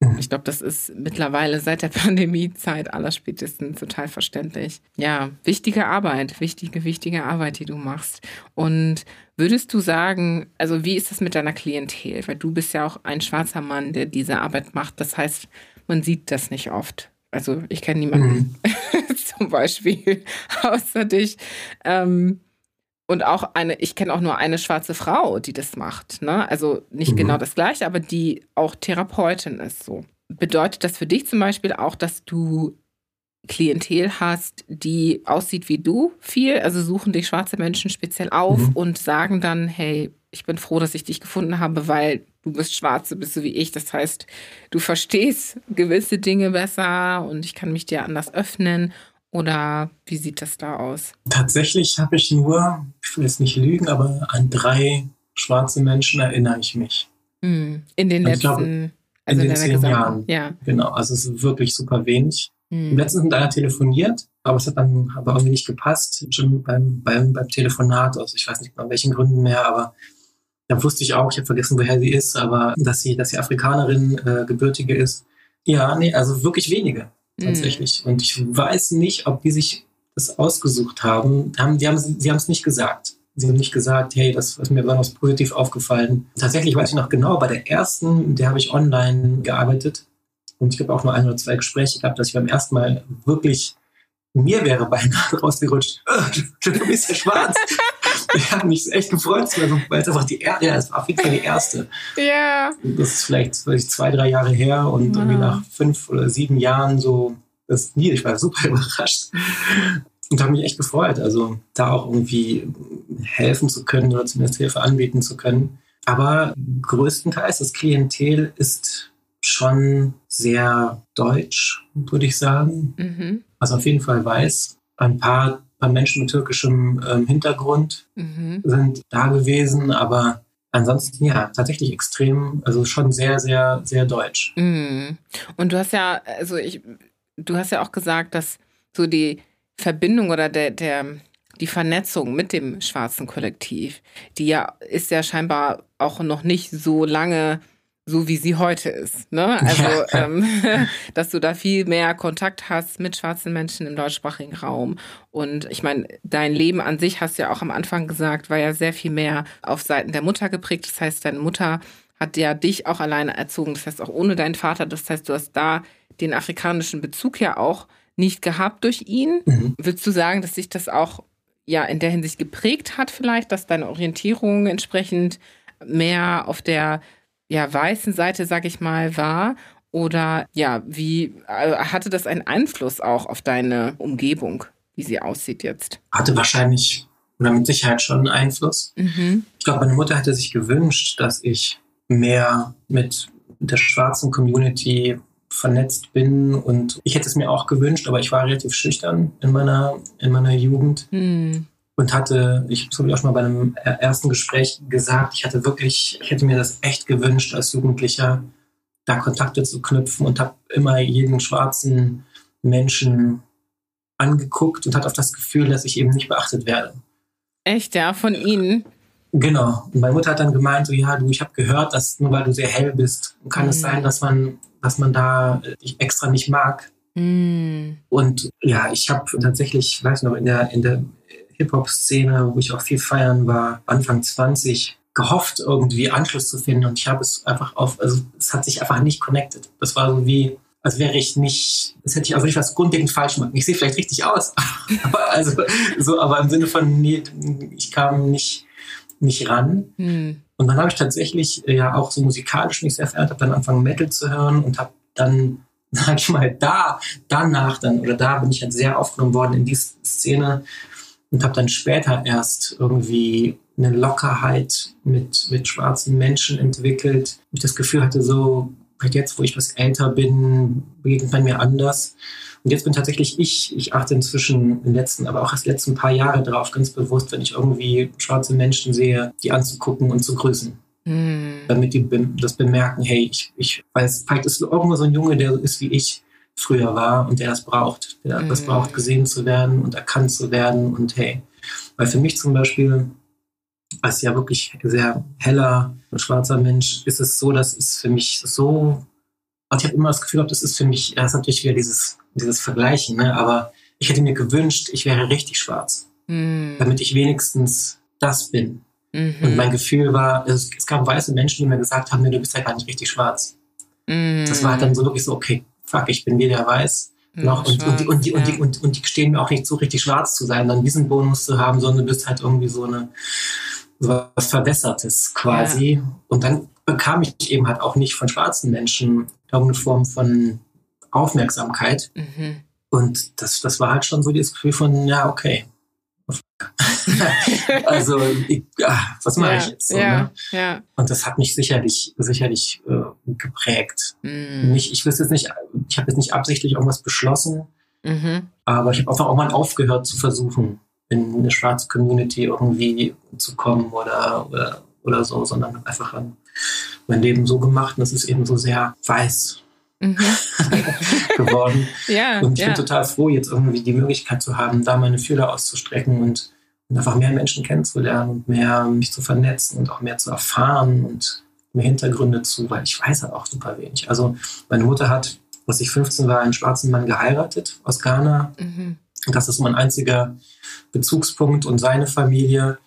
Ich glaube, das ist mittlerweile seit der Pandemiezeit allerspätestens total verständlich. Ja, wichtige Arbeit, wichtige, wichtige Arbeit, die du machst. Und würdest du sagen, also wie ist das mit deiner Klientel? Weil du bist ja auch ein schwarzer Mann, der diese Arbeit macht. Das heißt, man sieht das nicht oft. Also ich kenne niemanden mhm. zum Beispiel außer dich. Ähm, und auch eine, ich kenne auch nur eine schwarze Frau, die das macht. Ne? Also nicht mhm. genau das gleiche, aber die auch Therapeutin ist so. Bedeutet das für dich zum Beispiel auch, dass du Klientel hast, die aussieht wie du viel? Also suchen dich schwarze Menschen speziell auf mhm. und sagen dann, hey, ich bin froh, dass ich dich gefunden habe, weil du bist schwarz, du bist so wie ich. Das heißt, du verstehst gewisse Dinge besser und ich kann mich dir anders öffnen. Oder wie sieht das da aus? Tatsächlich habe ich nur, ich will jetzt nicht lügen, aber an drei schwarze Menschen erinnere ich mich. Hm. In den letzten glaube, also in den zehn Jahren. Ja. Genau, also es ist wirklich super wenig. Hm. Im letzten mit einer telefoniert, aber es hat dann aber irgendwie nicht gepasst, schon beim, beim, beim Telefonat, also ich weiß nicht aus welchen Gründen mehr, aber dann wusste ich auch, ich habe vergessen, woher sie ist, aber dass sie, dass sie Afrikanerin, äh, gebürtige ist. Ja, nee, also wirklich wenige. Tatsächlich. Mhm. Und ich weiß nicht, ob die sich das ausgesucht haben. haben die haben sie haben es nicht gesagt. Sie haben nicht gesagt, hey, das ist mir besonders positiv aufgefallen. Tatsächlich weiß ich noch genau, bei der ersten, der habe ich online gearbeitet. Und ich habe auch nur ein oder zwei Gespräche gehabt, dass ich beim ersten Mal wirklich mir wäre beinahe rausgerutscht. du bist ja schwarz. ich habe mich echt gefreut, weil es einfach die erste, ja, es war auf jeden Fall die erste. Ja. Das ist vielleicht zwei, drei Jahre her und wow. irgendwie nach fünf oder sieben Jahren so, das nie, ich war super überrascht und habe mich echt gefreut, also da auch irgendwie helfen zu können oder zumindest Hilfe anbieten zu können. Aber größtenteils das Klientel ist schon sehr deutsch, würde ich sagen. Mhm. Also auf jeden Fall weiß. Ein paar paar Menschen mit türkischem ähm, Hintergrund mhm. sind da gewesen, aber ansonsten ja, tatsächlich extrem, also schon sehr, sehr, sehr deutsch. Mhm. Und du hast ja, also ich, du hast ja auch gesagt, dass so die Verbindung oder der, der, die Vernetzung mit dem schwarzen Kollektiv, die ja ist ja scheinbar auch noch nicht so lange so wie sie heute ist. Ne? Also, ja. ähm, dass du da viel mehr Kontakt hast mit schwarzen Menschen im deutschsprachigen Raum. Und ich meine, dein Leben an sich, hast du ja auch am Anfang gesagt, war ja sehr viel mehr auf Seiten der Mutter geprägt. Das heißt, deine Mutter hat ja dich auch alleine erzogen. Das heißt, auch ohne deinen Vater. Das heißt, du hast da den afrikanischen Bezug ja auch nicht gehabt durch ihn. Mhm. Würdest du sagen, dass sich das auch ja in der Hinsicht geprägt hat, vielleicht, dass deine Orientierung entsprechend mehr auf der ja, weißen Seite, sag ich mal, war? Oder ja, wie äh, hatte das einen Einfluss auch auf deine Umgebung, wie sie aussieht jetzt? Hatte wahrscheinlich oder mit Sicherheit schon einen Einfluss. Mhm. Ich glaube, meine Mutter hätte sich gewünscht, dass ich mehr mit der schwarzen Community vernetzt bin und ich hätte es mir auch gewünscht, aber ich war relativ schüchtern in meiner, in meiner Jugend. Mhm und hatte, ich habe auch schon mal bei einem ersten Gespräch gesagt, ich hatte wirklich, ich hätte mir das echt gewünscht als Jugendlicher, da Kontakte zu knüpfen und habe immer jeden schwarzen Menschen angeguckt und hatte auch das Gefühl, dass ich eben nicht beachtet werde. Echt, ja, von Ihnen? Genau. Und meine Mutter hat dann gemeint, so ja, du, ich habe gehört, dass nur weil du sehr hell bist, kann mhm. es sein, dass man, dass man da dich extra nicht mag. Mhm. Und ja, ich habe tatsächlich, ich weiß noch, in der, in der Hip-Hop-Szene, wo ich auch viel feiern war, Anfang 20, gehofft, irgendwie Anschluss zu finden. Und ich habe es einfach auf, also es hat sich einfach nicht connected. Das war so wie, als wäre ich nicht, das hätte ich, also ich was grundlegend falsch gemacht. Ich sehe vielleicht richtig aus, aber also so, aber im Sinne von, nee, ich kam nicht nicht ran. Mhm. Und dann habe ich tatsächlich äh, ja auch so musikalisch mich sehr verändert, habe dann angefangen Metal zu hören und habe dann, sag ich mal, da, danach dann, oder da bin ich halt sehr aufgenommen worden in die Szene und habe dann später erst irgendwie eine Lockerheit mit, mit schwarzen Menschen entwickelt. Ich das Gefühl hatte, so, jetzt, wo ich was älter bin, begegnet man mir anders. Und jetzt bin tatsächlich ich, ich achte inzwischen in den letzten, aber auch erst letzten paar Jahre darauf ganz bewusst, wenn ich irgendwie schwarze Menschen sehe, die anzugucken und zu grüßen. Mm. Damit die das bemerken, hey, ich, ich weiß, vielleicht ist irgendwo so ein Junge, der ist wie ich früher war und der das braucht, der mm. das braucht, gesehen zu werden und erkannt zu werden und hey. Weil für mich zum Beispiel, als ja wirklich sehr heller und schwarzer Mensch, ist es so, dass es für mich so, also ich habe immer das Gefühl gehabt, das ist für mich, das ist natürlich wieder dieses dieses Vergleichen, ne? aber ich hätte mir gewünscht, ich wäre richtig schwarz, mhm. damit ich wenigstens das bin. Mhm. Und mein Gefühl war, es, es, gab weiße Menschen, die mir gesagt haben, nee, du bist ja gar nicht richtig schwarz. Mhm. Das war dann so wirklich so, okay, fuck, ich bin weder weiß noch und, und, die, und, und, und, und die stehen mir auch nicht so richtig schwarz zu sein, dann diesen Bonus zu haben, sondern du bist halt irgendwie so eine so was Verbessertes quasi. Ja. Und dann bekam ich eben halt auch nicht von schwarzen Menschen irgendeine Form von Aufmerksamkeit. Mhm. Und das, das war halt schon so das Gefühl von, ja, okay. also, ich, ach, was mache ja, ich jetzt? So, ja, ne? ja. Und das hat mich sicherlich, sicherlich äh, geprägt. Mhm. Nicht, ich wüsste jetzt nicht, ich habe jetzt nicht absichtlich irgendwas beschlossen, mhm. aber ich habe einfach auch mal aufgehört zu versuchen, in eine schwarze Community irgendwie zu kommen oder, oder, oder so, sondern einfach mein Leben so gemacht und es ist eben so sehr weiß mhm. geworden. ja, und ich ja. bin total froh, jetzt irgendwie die Möglichkeit zu haben, da meine Fühler auszustrecken und, und einfach mehr Menschen kennenzulernen und mehr mich zu vernetzen und auch mehr zu erfahren und mehr Hintergründe zu, weil ich weiß halt auch super wenig. Also meine Mutter hat, als ich 15 war, einen schwarzen Mann geheiratet aus Ghana. Mhm. Das ist mein einziger Bezugspunkt und seine Familie.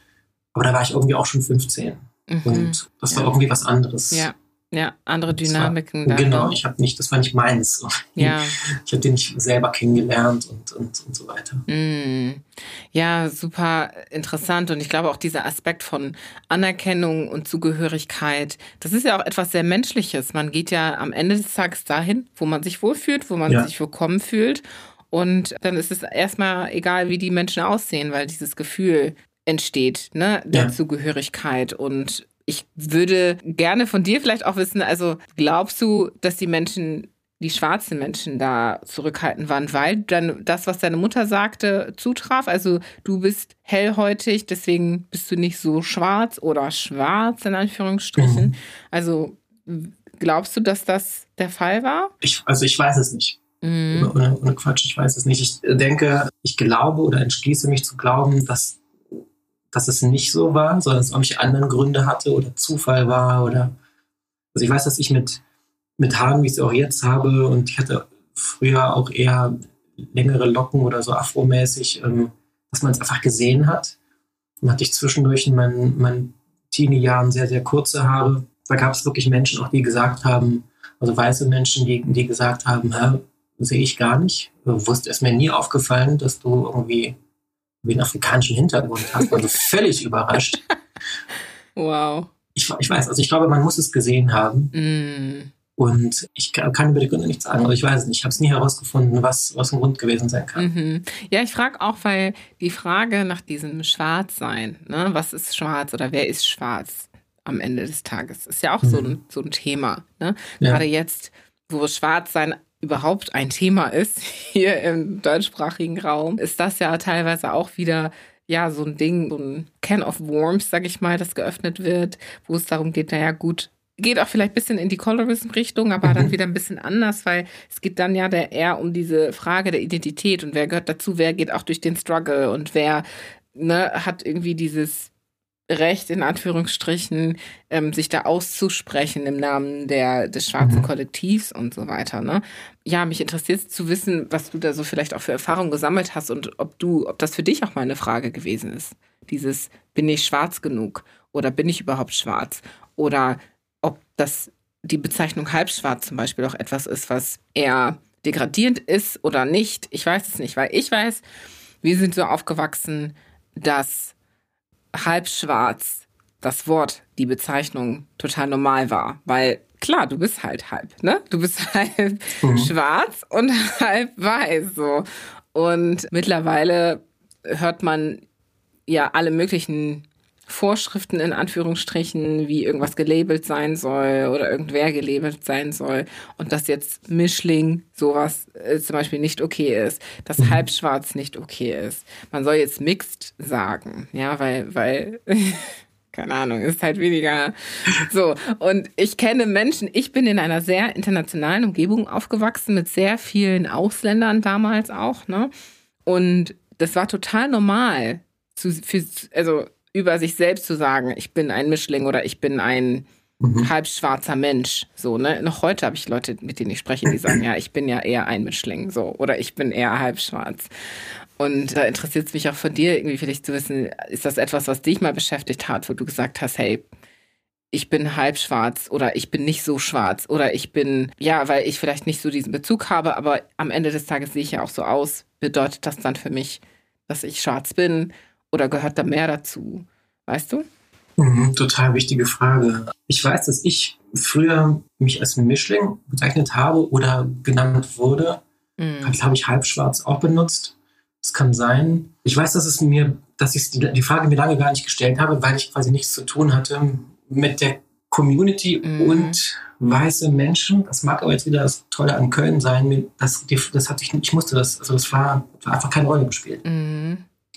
Aber da war ich irgendwie auch schon 15. Mhm. Und das war ja. irgendwie was anderes. Ja. Ja, andere Dynamiken. War, genau, ne? ich habe nicht, das war nicht meins. Ja. Ich habe den nicht selber kennengelernt und, und, und so weiter. Mm. Ja, super interessant. Und ich glaube auch dieser Aspekt von Anerkennung und Zugehörigkeit, das ist ja auch etwas sehr Menschliches. Man geht ja am Ende des Tages dahin, wo man sich wohlfühlt, wo man ja. sich willkommen fühlt. Und dann ist es erstmal egal, wie die Menschen aussehen, weil dieses Gefühl entsteht, ne, der ja. Zugehörigkeit und ich würde gerne von dir vielleicht auch wissen, also glaubst du, dass die Menschen, die schwarzen Menschen da zurückhaltend waren, weil dann das, was deine Mutter sagte, zutraf? Also du bist hellhäutig, deswegen bist du nicht so schwarz oder schwarz in Anführungsstrichen. Mhm. Also glaubst du, dass das der Fall war? Ich, also ich weiß es nicht. Mhm. Ohne, ohne Quatsch, ich weiß es nicht. Ich denke, ich glaube oder entschließe mich zu glauben, dass dass es nicht so war, sondern es irgendwelche anderen Gründe hatte oder Zufall war oder also ich weiß, dass ich mit, mit Haaren, wie ich sie auch jetzt habe, und ich hatte früher auch eher längere Locken oder so afromäßig, ähm, dass man es einfach gesehen hat. Dann hatte ich zwischendurch in meinen, meinen Teenie-Jahren sehr, sehr kurze Haare. Da gab es wirklich Menschen auch, die gesagt haben, also weiße Menschen, die, die gesagt haben, sehe ich gar nicht. Wusste es mir nie aufgefallen, dass du irgendwie wie einen afrikanischen Hintergrund hast, also völlig überrascht. Wow. Ich, ich, weiß, also ich glaube, man muss es gesehen haben. Mm. Und ich kann, über die Gründe nichts sagen, aber ich weiß es nicht. Ich habe es nie herausgefunden, was, was ein Grund gewesen sein kann. Mhm. Ja, ich frage auch, weil die Frage nach diesem Schwarzsein, ne, was ist schwarz oder wer ist schwarz am Ende des Tages, ist ja auch mhm. so, ein, so ein Thema. Ne? Ja. Gerade jetzt, wo Schwarzsein überhaupt ein Thema ist hier im deutschsprachigen Raum, ist das ja teilweise auch wieder ja so ein Ding, so ein Can of Worms, sag ich mal, das geöffnet wird, wo es darum geht, naja gut, geht auch vielleicht ein bisschen in die Colorism-Richtung, aber mhm. dann wieder ein bisschen anders, weil es geht dann ja der, eher um diese Frage der Identität und wer gehört dazu, wer geht auch durch den Struggle und wer ne, hat irgendwie dieses Recht, in Anführungsstrichen, ähm, sich da auszusprechen im Namen der, des schwarzen mhm. Kollektivs und so weiter. Ne? Ja, mich interessiert zu wissen, was du da so vielleicht auch für Erfahrungen gesammelt hast und ob du, ob das für dich auch mal eine Frage gewesen ist. Dieses, bin ich schwarz genug oder bin ich überhaupt schwarz? Oder ob das die Bezeichnung halbschwarz zum Beispiel auch etwas ist, was eher degradierend ist oder nicht. Ich weiß es nicht, weil ich weiß, wir sind so aufgewachsen, dass halbschwarz das Wort, die Bezeichnung total normal war, weil klar, du bist halt halb, ne? Du bist halb mhm. schwarz und halb weiß so. Und mittlerweile hört man ja alle möglichen Vorschriften in Anführungsstrichen, wie irgendwas gelabelt sein soll oder irgendwer gelabelt sein soll und dass jetzt Mischling sowas äh, zum Beispiel nicht okay ist, dass mhm. Halbschwarz nicht okay ist. Man soll jetzt Mixed sagen, ja, weil, weil keine Ahnung, ist halt weniger so. Und ich kenne Menschen, ich bin in einer sehr internationalen Umgebung aufgewachsen mit sehr vielen Ausländern damals auch, ne? Und das war total normal, zu, für, also über sich selbst zu sagen, ich bin ein Mischling oder ich bin ein mhm. halb schwarzer Mensch. So, ne? Noch heute habe ich Leute, mit denen ich spreche, die sagen, ja, ich bin ja eher ein Mischling, so, oder ich bin eher halb schwarz. Und da interessiert es mich auch von dir irgendwie vielleicht zu wissen, ist das etwas, was dich mal beschäftigt hat, wo du gesagt hast, hey, ich bin halb schwarz oder ich bin nicht so schwarz oder ich bin, ja, weil ich vielleicht nicht so diesen Bezug habe, aber am Ende des Tages sehe ich ja auch so aus. Bedeutet das dann für mich, dass ich schwarz bin oder gehört da mehr dazu? Weißt du? Mhm, total wichtige Frage. Ich weiß, dass ich früher mich als Mischling bezeichnet habe oder genannt wurde. Mhm. Habe ich halb schwarz auch benutzt. Es kann sein. Ich weiß, dass es mir, dass ich die, die Frage mir lange gar nicht gestellt habe, weil ich quasi nichts zu tun hatte mit der Community mhm. und weiße Menschen. Das mag aber jetzt wieder das Tolle an Köln sein. Das, das hatte ich, ich musste das, also das war, war einfach keine Rolle gespielt. Mhm.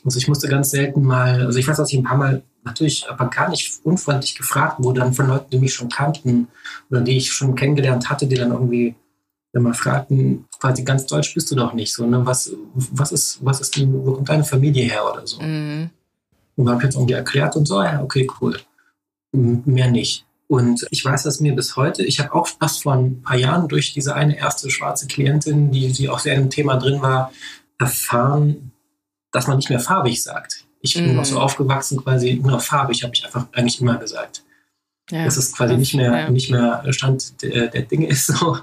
Also ich musste ganz selten mal, also ich weiß, dass ich ein paar Mal natürlich aber gar nicht unfreundlich gefragt wurde, dann von Leuten, die mich schon kannten oder die ich schon kennengelernt hatte, die dann irgendwie wenn man fragten, quasi ganz deutsch bist du doch nicht. So, ne? was, was ist, was ist wo kommt deine Familie her oder so? Mhm. Und habe jetzt irgendwie erklärt und so, ja, okay, cool. Mehr nicht. Und ich weiß, dass mir bis heute, ich habe auch fast vor ein paar Jahren durch diese eine erste schwarze Klientin, die, die auch sehr im Thema drin war, erfahren, dass man nicht mehr farbig sagt. Ich bin mhm. noch so aufgewachsen, quasi nur farbig, habe ich einfach eigentlich immer gesagt. Ja, dass es quasi nicht mehr, ja. nicht mehr Stand der, der, Dinge ist so,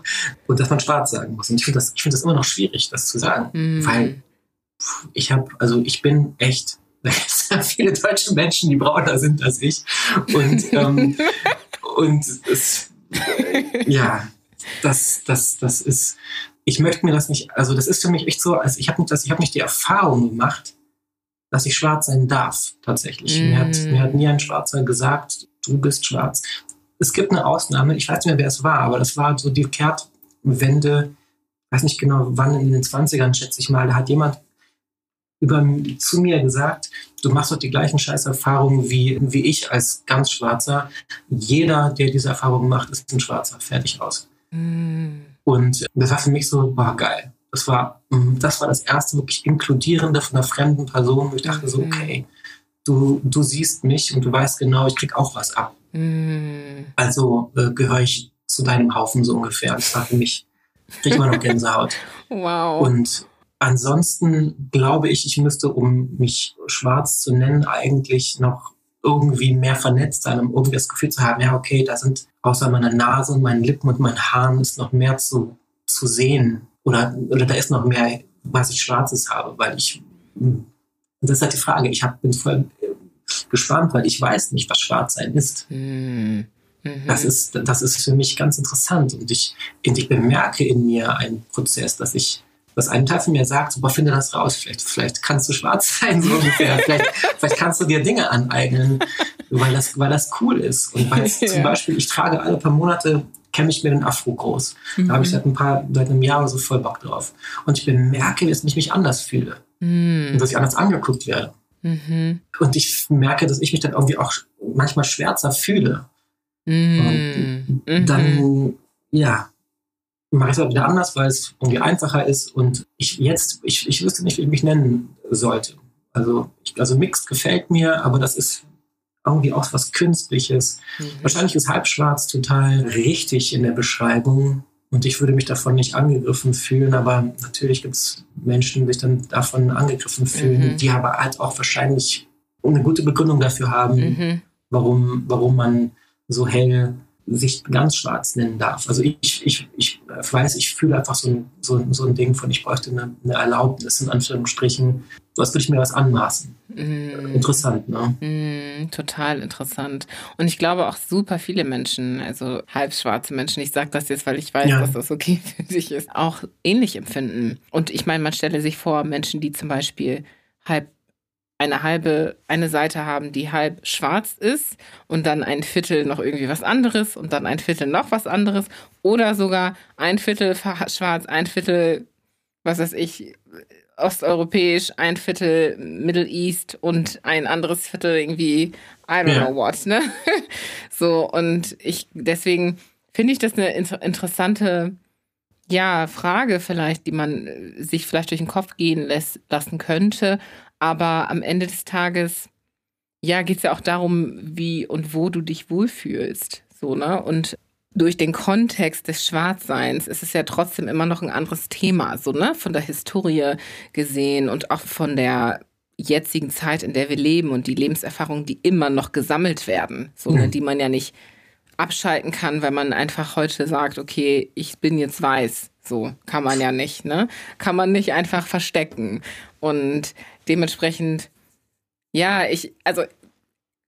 und dass man schwarz sagen muss. Und ich finde das, find das immer noch schwierig, das zu sagen. Mhm. Weil ich habe, also ich bin echt, da gibt es viele deutsche Menschen, die brauner sind als ich. Und, ähm, und es, äh, ja, das, das, das ist, ich möchte mir das nicht, also das ist für mich echt so, also ich habe nicht, ich habe nicht die Erfahrung gemacht, dass ich schwarz sein darf, tatsächlich. Mm. Mir, hat, mir hat nie ein Schwarzer gesagt, du bist schwarz. Es gibt eine Ausnahme, ich weiß nicht mehr, wer es war, aber das war so die Kehrtwende, ich weiß nicht genau, wann in den 20ern, schätze ich mal, da hat jemand über, zu mir gesagt, du machst doch die gleichen Scheißerfahrungen wie, wie ich als ganz Schwarzer. Jeder, der diese Erfahrungen macht, ist ein Schwarzer. Fertig aus. Mm. Und das war für mich so, war geil. Das war, das war das erste wirklich Inkludierende von einer fremden Person, wo ich dachte so, mhm. okay, du, du siehst mich und du weißt genau, ich krieg auch was ab. Mm. Also äh, gehöre ich zu deinem Haufen so ungefähr. Das war für mich, kriege immer noch Gänsehaut. wow. Und ansonsten glaube ich, ich müsste, um mich schwarz zu nennen, eigentlich noch irgendwie mehr vernetzt sein, um irgendwie das Gefühl zu haben, ja, okay, da sind außer meiner Nase und meinen Lippen und meinen Haaren ist noch mehr zu, zu sehen. Oder, oder da ist noch mehr, was ich Schwarzes habe, weil ich hm, und das ist halt die Frage. Ich hab, bin voll äh, gespannt, weil ich weiß nicht, was Schwarzsein ist. Mhm. Das, ist das ist für mich ganz interessant. Und ich, und ich bemerke in mir einen Prozess, dass ich, dass ein Teil von mir sagt, super, finde das raus. Vielleicht, vielleicht kannst du schwarz sein, so ungefähr. vielleicht, vielleicht kannst du dir Dinge aneignen, weil das, weil das cool ist. Und weil ja. zum Beispiel, ich trage alle paar Monate kämme ich mir den Afro groß. Mhm. Da habe ich seit ein paar, seit einem Jahr so voll Bock drauf. Und ich bemerke, dass ich mich anders fühle. Mhm. Und dass ich anders angeguckt werde. Mhm. Und ich merke, dass ich mich dann irgendwie auch manchmal schwärzer fühle. Mhm. Und dann, ja, mache ich es halt wieder anders, weil es irgendwie einfacher ist. Und ich jetzt, ich, ich wüsste nicht, wie ich mich nennen sollte. Also, ich, also Mixed gefällt mir, aber das ist irgendwie auch was Künstliches. Mhm. Wahrscheinlich ist Halbschwarz total richtig in der Beschreibung und ich würde mich davon nicht angegriffen fühlen, aber natürlich gibt es Menschen, die sich dann davon angegriffen fühlen, mhm. die aber halt auch wahrscheinlich eine gute Begründung dafür haben, mhm. warum, warum man so hell sich ganz schwarz nennen darf. Also ich, ich, ich weiß, ich fühle einfach so ein, so, so ein Ding von, ich bräuchte eine, eine Erlaubnis, in Anführungsstrichen, was würde ich mir was anmaßen. Mm. Interessant, ne? Mm, total interessant. Und ich glaube auch super viele Menschen, also halbschwarze Menschen, ich sage das jetzt, weil ich weiß, ja. dass das okay für dich ist, auch ähnlich empfinden. Und ich meine, man stelle sich vor, Menschen, die zum Beispiel halb eine halbe, eine Seite haben, die halb schwarz ist und dann ein Viertel noch irgendwie was anderes und dann ein Viertel noch was anderes oder sogar ein Viertel schwarz, ein Viertel, was weiß ich, osteuropäisch, ein Viertel Middle East und ein anderes Viertel irgendwie, I don't ja. know what, ne? so, und ich, deswegen finde ich das eine inter interessante, ja, Frage vielleicht, die man äh, sich vielleicht durch den Kopf gehen lässt, lassen könnte. Aber am Ende des Tages, ja, geht es ja auch darum, wie und wo du dich wohlfühlst. So, ne? Und durch den Kontext des Schwarzseins ist es ja trotzdem immer noch ein anderes Thema, so, ne? Von der Historie gesehen und auch von der jetzigen Zeit, in der wir leben und die Lebenserfahrungen, die immer noch gesammelt werden, so, ne? Mhm. Die man ja nicht abschalten kann, wenn man einfach heute sagt, okay, ich bin jetzt weiß. So kann man ja nicht, ne? Kann man nicht einfach verstecken. Und dementsprechend, ja, ich, also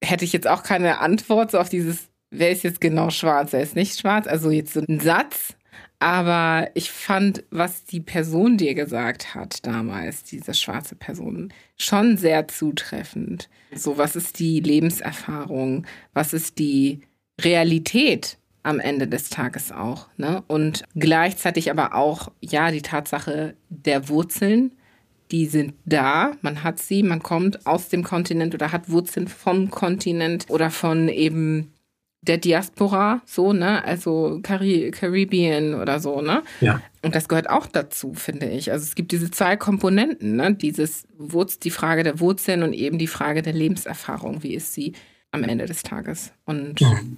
hätte ich jetzt auch keine Antwort so auf dieses, wer ist jetzt genau schwarz, wer ist nicht schwarz. Also jetzt so ein Satz. Aber ich fand, was die Person dir gesagt hat damals, diese schwarze Person, schon sehr zutreffend. So, was ist die Lebenserfahrung? Was ist die Realität am Ende des Tages auch? Ne? Und gleichzeitig aber auch, ja, die Tatsache der Wurzeln, die sind da, man hat sie, man kommt aus dem Kontinent oder hat Wurzeln vom Kontinent oder von eben der Diaspora, so, ne, also Cari Caribbean oder so, ne? Ja. Und das gehört auch dazu, finde ich. Also es gibt diese zwei Komponenten, ne? Dieses Wurz, die Frage der Wurzeln und eben die Frage der Lebenserfahrung. Wie ist sie am Ende des Tages? Und mhm.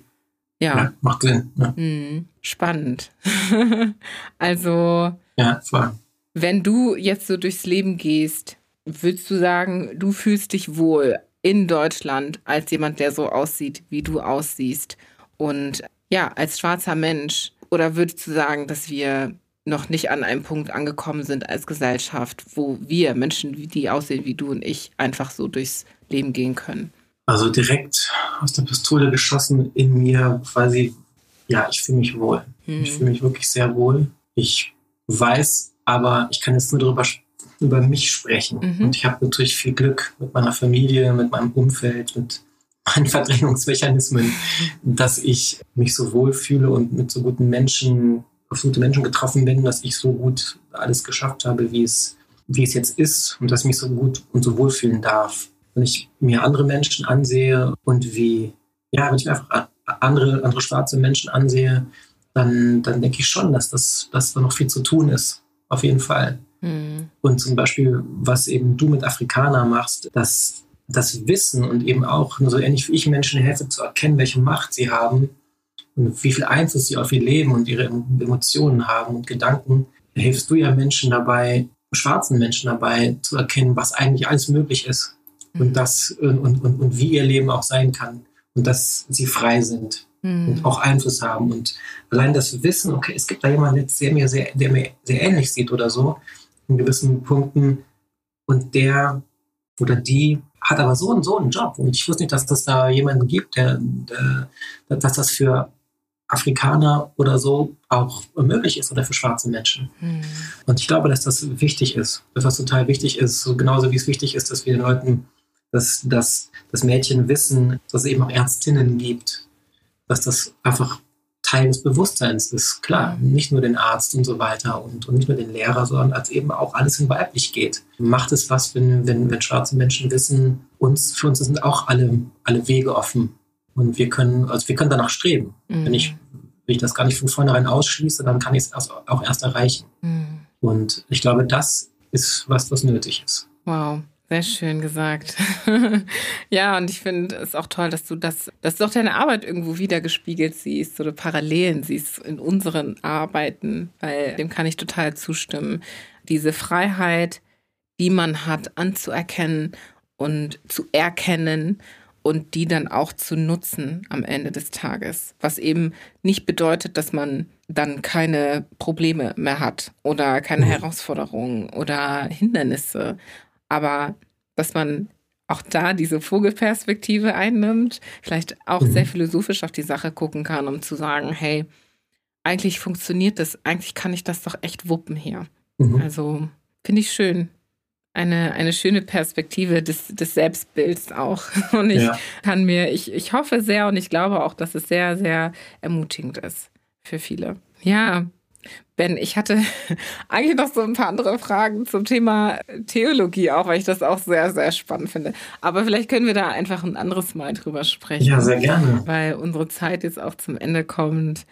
ja. ja. Macht Sinn. Ja. Mhm. Spannend. also. Ja, voll. Wenn du jetzt so durchs Leben gehst, würdest du sagen, du fühlst dich wohl in Deutschland als jemand, der so aussieht, wie du aussiehst und ja, als schwarzer Mensch? Oder würdest du sagen, dass wir noch nicht an einem Punkt angekommen sind als Gesellschaft, wo wir Menschen, die aussehen wie du und ich, einfach so durchs Leben gehen können? Also direkt aus der Pistole geschossen in mir quasi, ja, ich fühle mich wohl. Hm. Ich fühle mich wirklich sehr wohl. Ich weiß aber ich kann jetzt nur darüber über mich sprechen. Mhm. Und ich habe natürlich viel Glück mit meiner Familie, mit meinem Umfeld, mit meinen Verdrängungsmechanismen, dass ich mich so wohl fühle und mit so guten Menschen, auf gute Menschen getroffen bin, dass ich so gut alles geschafft habe, wie es, wie es jetzt ist und dass ich mich so gut und so wohl fühlen darf. Wenn ich mir andere Menschen ansehe und wie, ja, wenn ich mir einfach andere, andere schwarze Menschen ansehe, dann, dann denke ich schon, dass, das, dass da noch viel zu tun ist auf jeden Fall. Mhm. Und zum Beispiel, was eben du mit Afrikaner machst, dass das Wissen und eben auch so ähnlich wie ich Menschen helfe zu erkennen, welche Macht sie haben und wie viel Einfluss sie auf ihr Leben und ihre Emotionen haben und Gedanken, hilfst du ja Menschen dabei, schwarzen Menschen dabei zu erkennen, was eigentlich alles möglich ist mhm. und das und, und, und wie ihr Leben auch sein kann und dass sie frei sind mhm. auch Einfluss haben. Und allein das Wissen, okay, es gibt da jemanden, der mir sehr, der mir sehr ähnlich sieht oder so, in gewissen Punkten, und der oder die hat aber so und so einen Job. Und ich wusste nicht, dass das da jemanden gibt, der, der dass das für Afrikaner oder so auch möglich ist oder für schwarze Menschen. Mhm. Und ich glaube, dass das wichtig ist, dass das total wichtig ist, so genauso wie es wichtig ist, dass wir den Leuten, dass, dass, dass Mädchen wissen, dass es eben auch Ärztinnen gibt, dass das einfach Teil des Bewusstseins ist. Klar, nicht nur den Arzt und so weiter und, und nicht nur den Lehrer, sondern als eben auch alles in weiblich geht. Macht es was, wenn, wenn, wenn schwarze Menschen wissen, uns, für uns sind auch alle, alle Wege offen. Und wir können, also wir können danach streben. Mhm. Wenn, ich, wenn ich das gar nicht von vornherein ausschließe, dann kann ich es auch erst erreichen. Mhm. Und ich glaube, das ist was, was nötig ist. Wow. Sehr schön gesagt. ja, und ich finde es auch toll, dass du das, dass du auch deine Arbeit irgendwo wieder gespiegelt siehst oder Parallelen siehst in unseren Arbeiten, weil dem kann ich total zustimmen. Diese Freiheit, die man hat, anzuerkennen und zu erkennen und die dann auch zu nutzen am Ende des Tages. Was eben nicht bedeutet, dass man dann keine Probleme mehr hat oder keine mhm. Herausforderungen oder Hindernisse. Aber dass man auch da diese Vogelperspektive einnimmt, vielleicht auch mhm. sehr philosophisch auf die Sache gucken kann, um zu sagen, hey, eigentlich funktioniert das, eigentlich kann ich das doch echt wuppen hier. Mhm. Also finde ich schön eine, eine schöne Perspektive des, des Selbstbilds auch. Und ich ja. kann mir, ich, ich hoffe sehr und ich glaube auch, dass es sehr, sehr ermutigend ist für viele. Ja, Ben, ich hatte eigentlich noch so ein paar andere Fragen zum Thema Theologie auch, weil ich das auch sehr, sehr spannend finde. Aber vielleicht können wir da einfach ein anderes Mal drüber sprechen. Ja, sehr gerne. Weil unsere Zeit jetzt auch zum Ende kommt.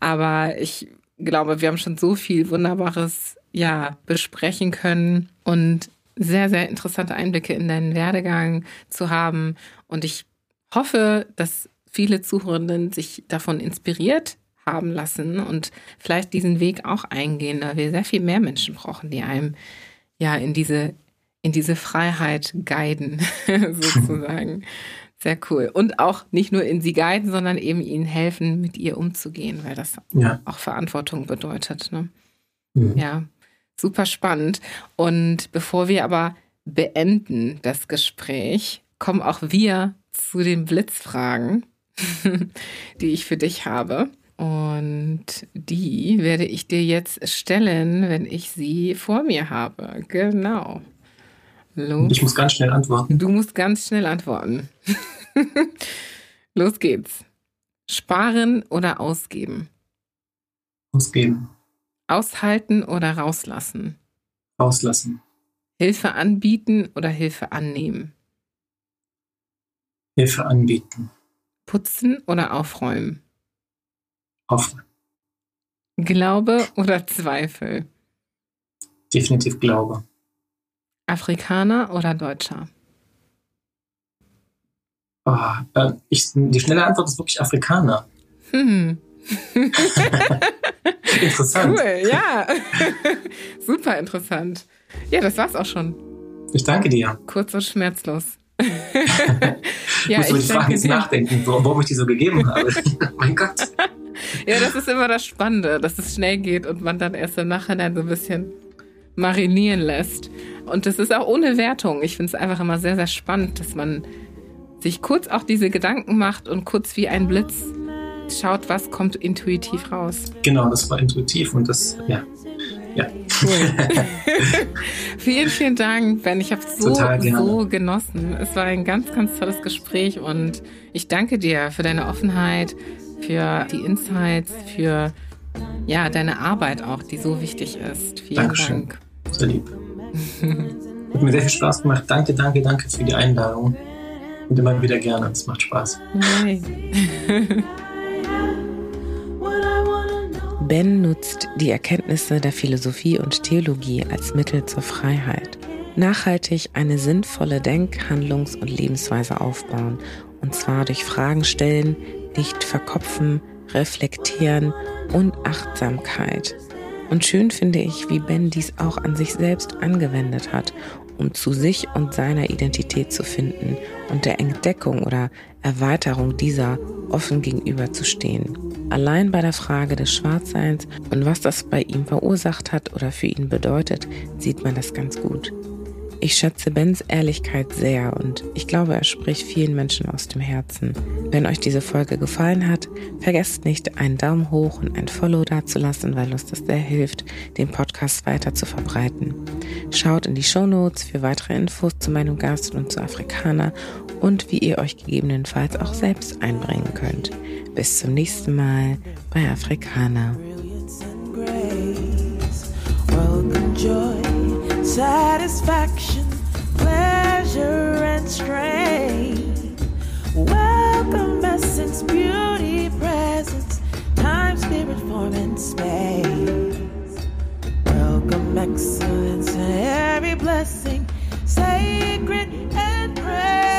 Aber ich glaube, wir haben schon so viel Wunderbares ja besprechen können und sehr, sehr interessante Einblicke in deinen Werdegang zu haben. Und ich hoffe, dass viele Zuhörenden sich davon inspiriert haben lassen und vielleicht diesen Weg auch eingehen, da wir sehr viel mehr Menschen brauchen, die einem ja in diese, in diese Freiheit guiden, sozusagen. Sehr cool. Und auch nicht nur in sie guiden, sondern eben ihnen helfen, mit ihr umzugehen, weil das ja. auch Verantwortung bedeutet. Ne? Mhm. Ja. Super spannend. Und bevor wir aber beenden das Gespräch, kommen auch wir zu den Blitzfragen, die ich für dich habe. Und die werde ich dir jetzt stellen, wenn ich sie vor mir habe. Genau. Los. Ich muss ganz schnell antworten. Du musst ganz schnell antworten. Los geht's. Sparen oder ausgeben? Ausgeben. Aushalten oder rauslassen? Rauslassen. Hilfe anbieten oder Hilfe annehmen? Hilfe anbieten. Putzen oder aufräumen? Aufräumen. Glaube oder Zweifel? Definitiv Glaube. Afrikaner oder Deutscher? Oh, äh, ich, die schnelle Antwort ist wirklich Afrikaner. Hm. interessant. Cool, ja. Super interessant. Ja, das war's auch schon. Ich danke dir. Kurz und schmerzlos. ja, ich muss die Frage jetzt nachdenken, warum ich die so gegeben habe. mein Gott. Ja, das ist immer das Spannende, dass es schnell geht und man dann erst im Nachhinein so ein bisschen marinieren lässt. Und das ist auch ohne Wertung. Ich finde es einfach immer sehr, sehr spannend, dass man sich kurz auch diese Gedanken macht und kurz wie ein Blitz schaut, was kommt intuitiv raus. Genau, das war intuitiv und das, ja. Ja. Cool. vielen, vielen Dank, Ben. Ich habe es so, so genossen. Es war ein ganz, ganz tolles Gespräch und ich danke dir für deine Offenheit, für die Insights, für ja, deine Arbeit auch, die so wichtig ist. Vielen Dankeschön. Dank. Sehr lieb. Hat mir sehr viel Spaß gemacht. Danke, danke, danke für die Einladung. Und immer wieder gerne. Es macht Spaß. Ben nutzt die Erkenntnisse der Philosophie und Theologie als Mittel zur Freiheit. Nachhaltig eine sinnvolle Denk-, Handlungs- und Lebensweise aufbauen. Und zwar durch Fragen stellen, nicht verkopfen, reflektieren und Achtsamkeit. Und schön finde ich, wie Ben dies auch an sich selbst angewendet hat um zu sich und seiner Identität zu finden und der Entdeckung oder Erweiterung dieser offen gegenüberzustehen. Allein bei der Frage des Schwarzseins und was das bei ihm verursacht hat oder für ihn bedeutet, sieht man das ganz gut. Ich schätze Bens Ehrlichkeit sehr und ich glaube, er spricht vielen Menschen aus dem Herzen. Wenn euch diese Folge gefallen hat, vergesst nicht, einen Daumen hoch und ein Follow dazulassen, weil uns das sehr hilft, den Podcast weiter zu verbreiten. Schaut in die Show Notes für weitere Infos zu meinem Gast und zu Afrikaner und wie ihr euch gegebenenfalls auch selbst einbringen könnt. Bis zum nächsten Mal bei Afrikaner. satisfaction, pleasure, and strength. Welcome, essence, beauty, presence, time, spirit, form, and space. Welcome, excellence, and every blessing, sacred and praise.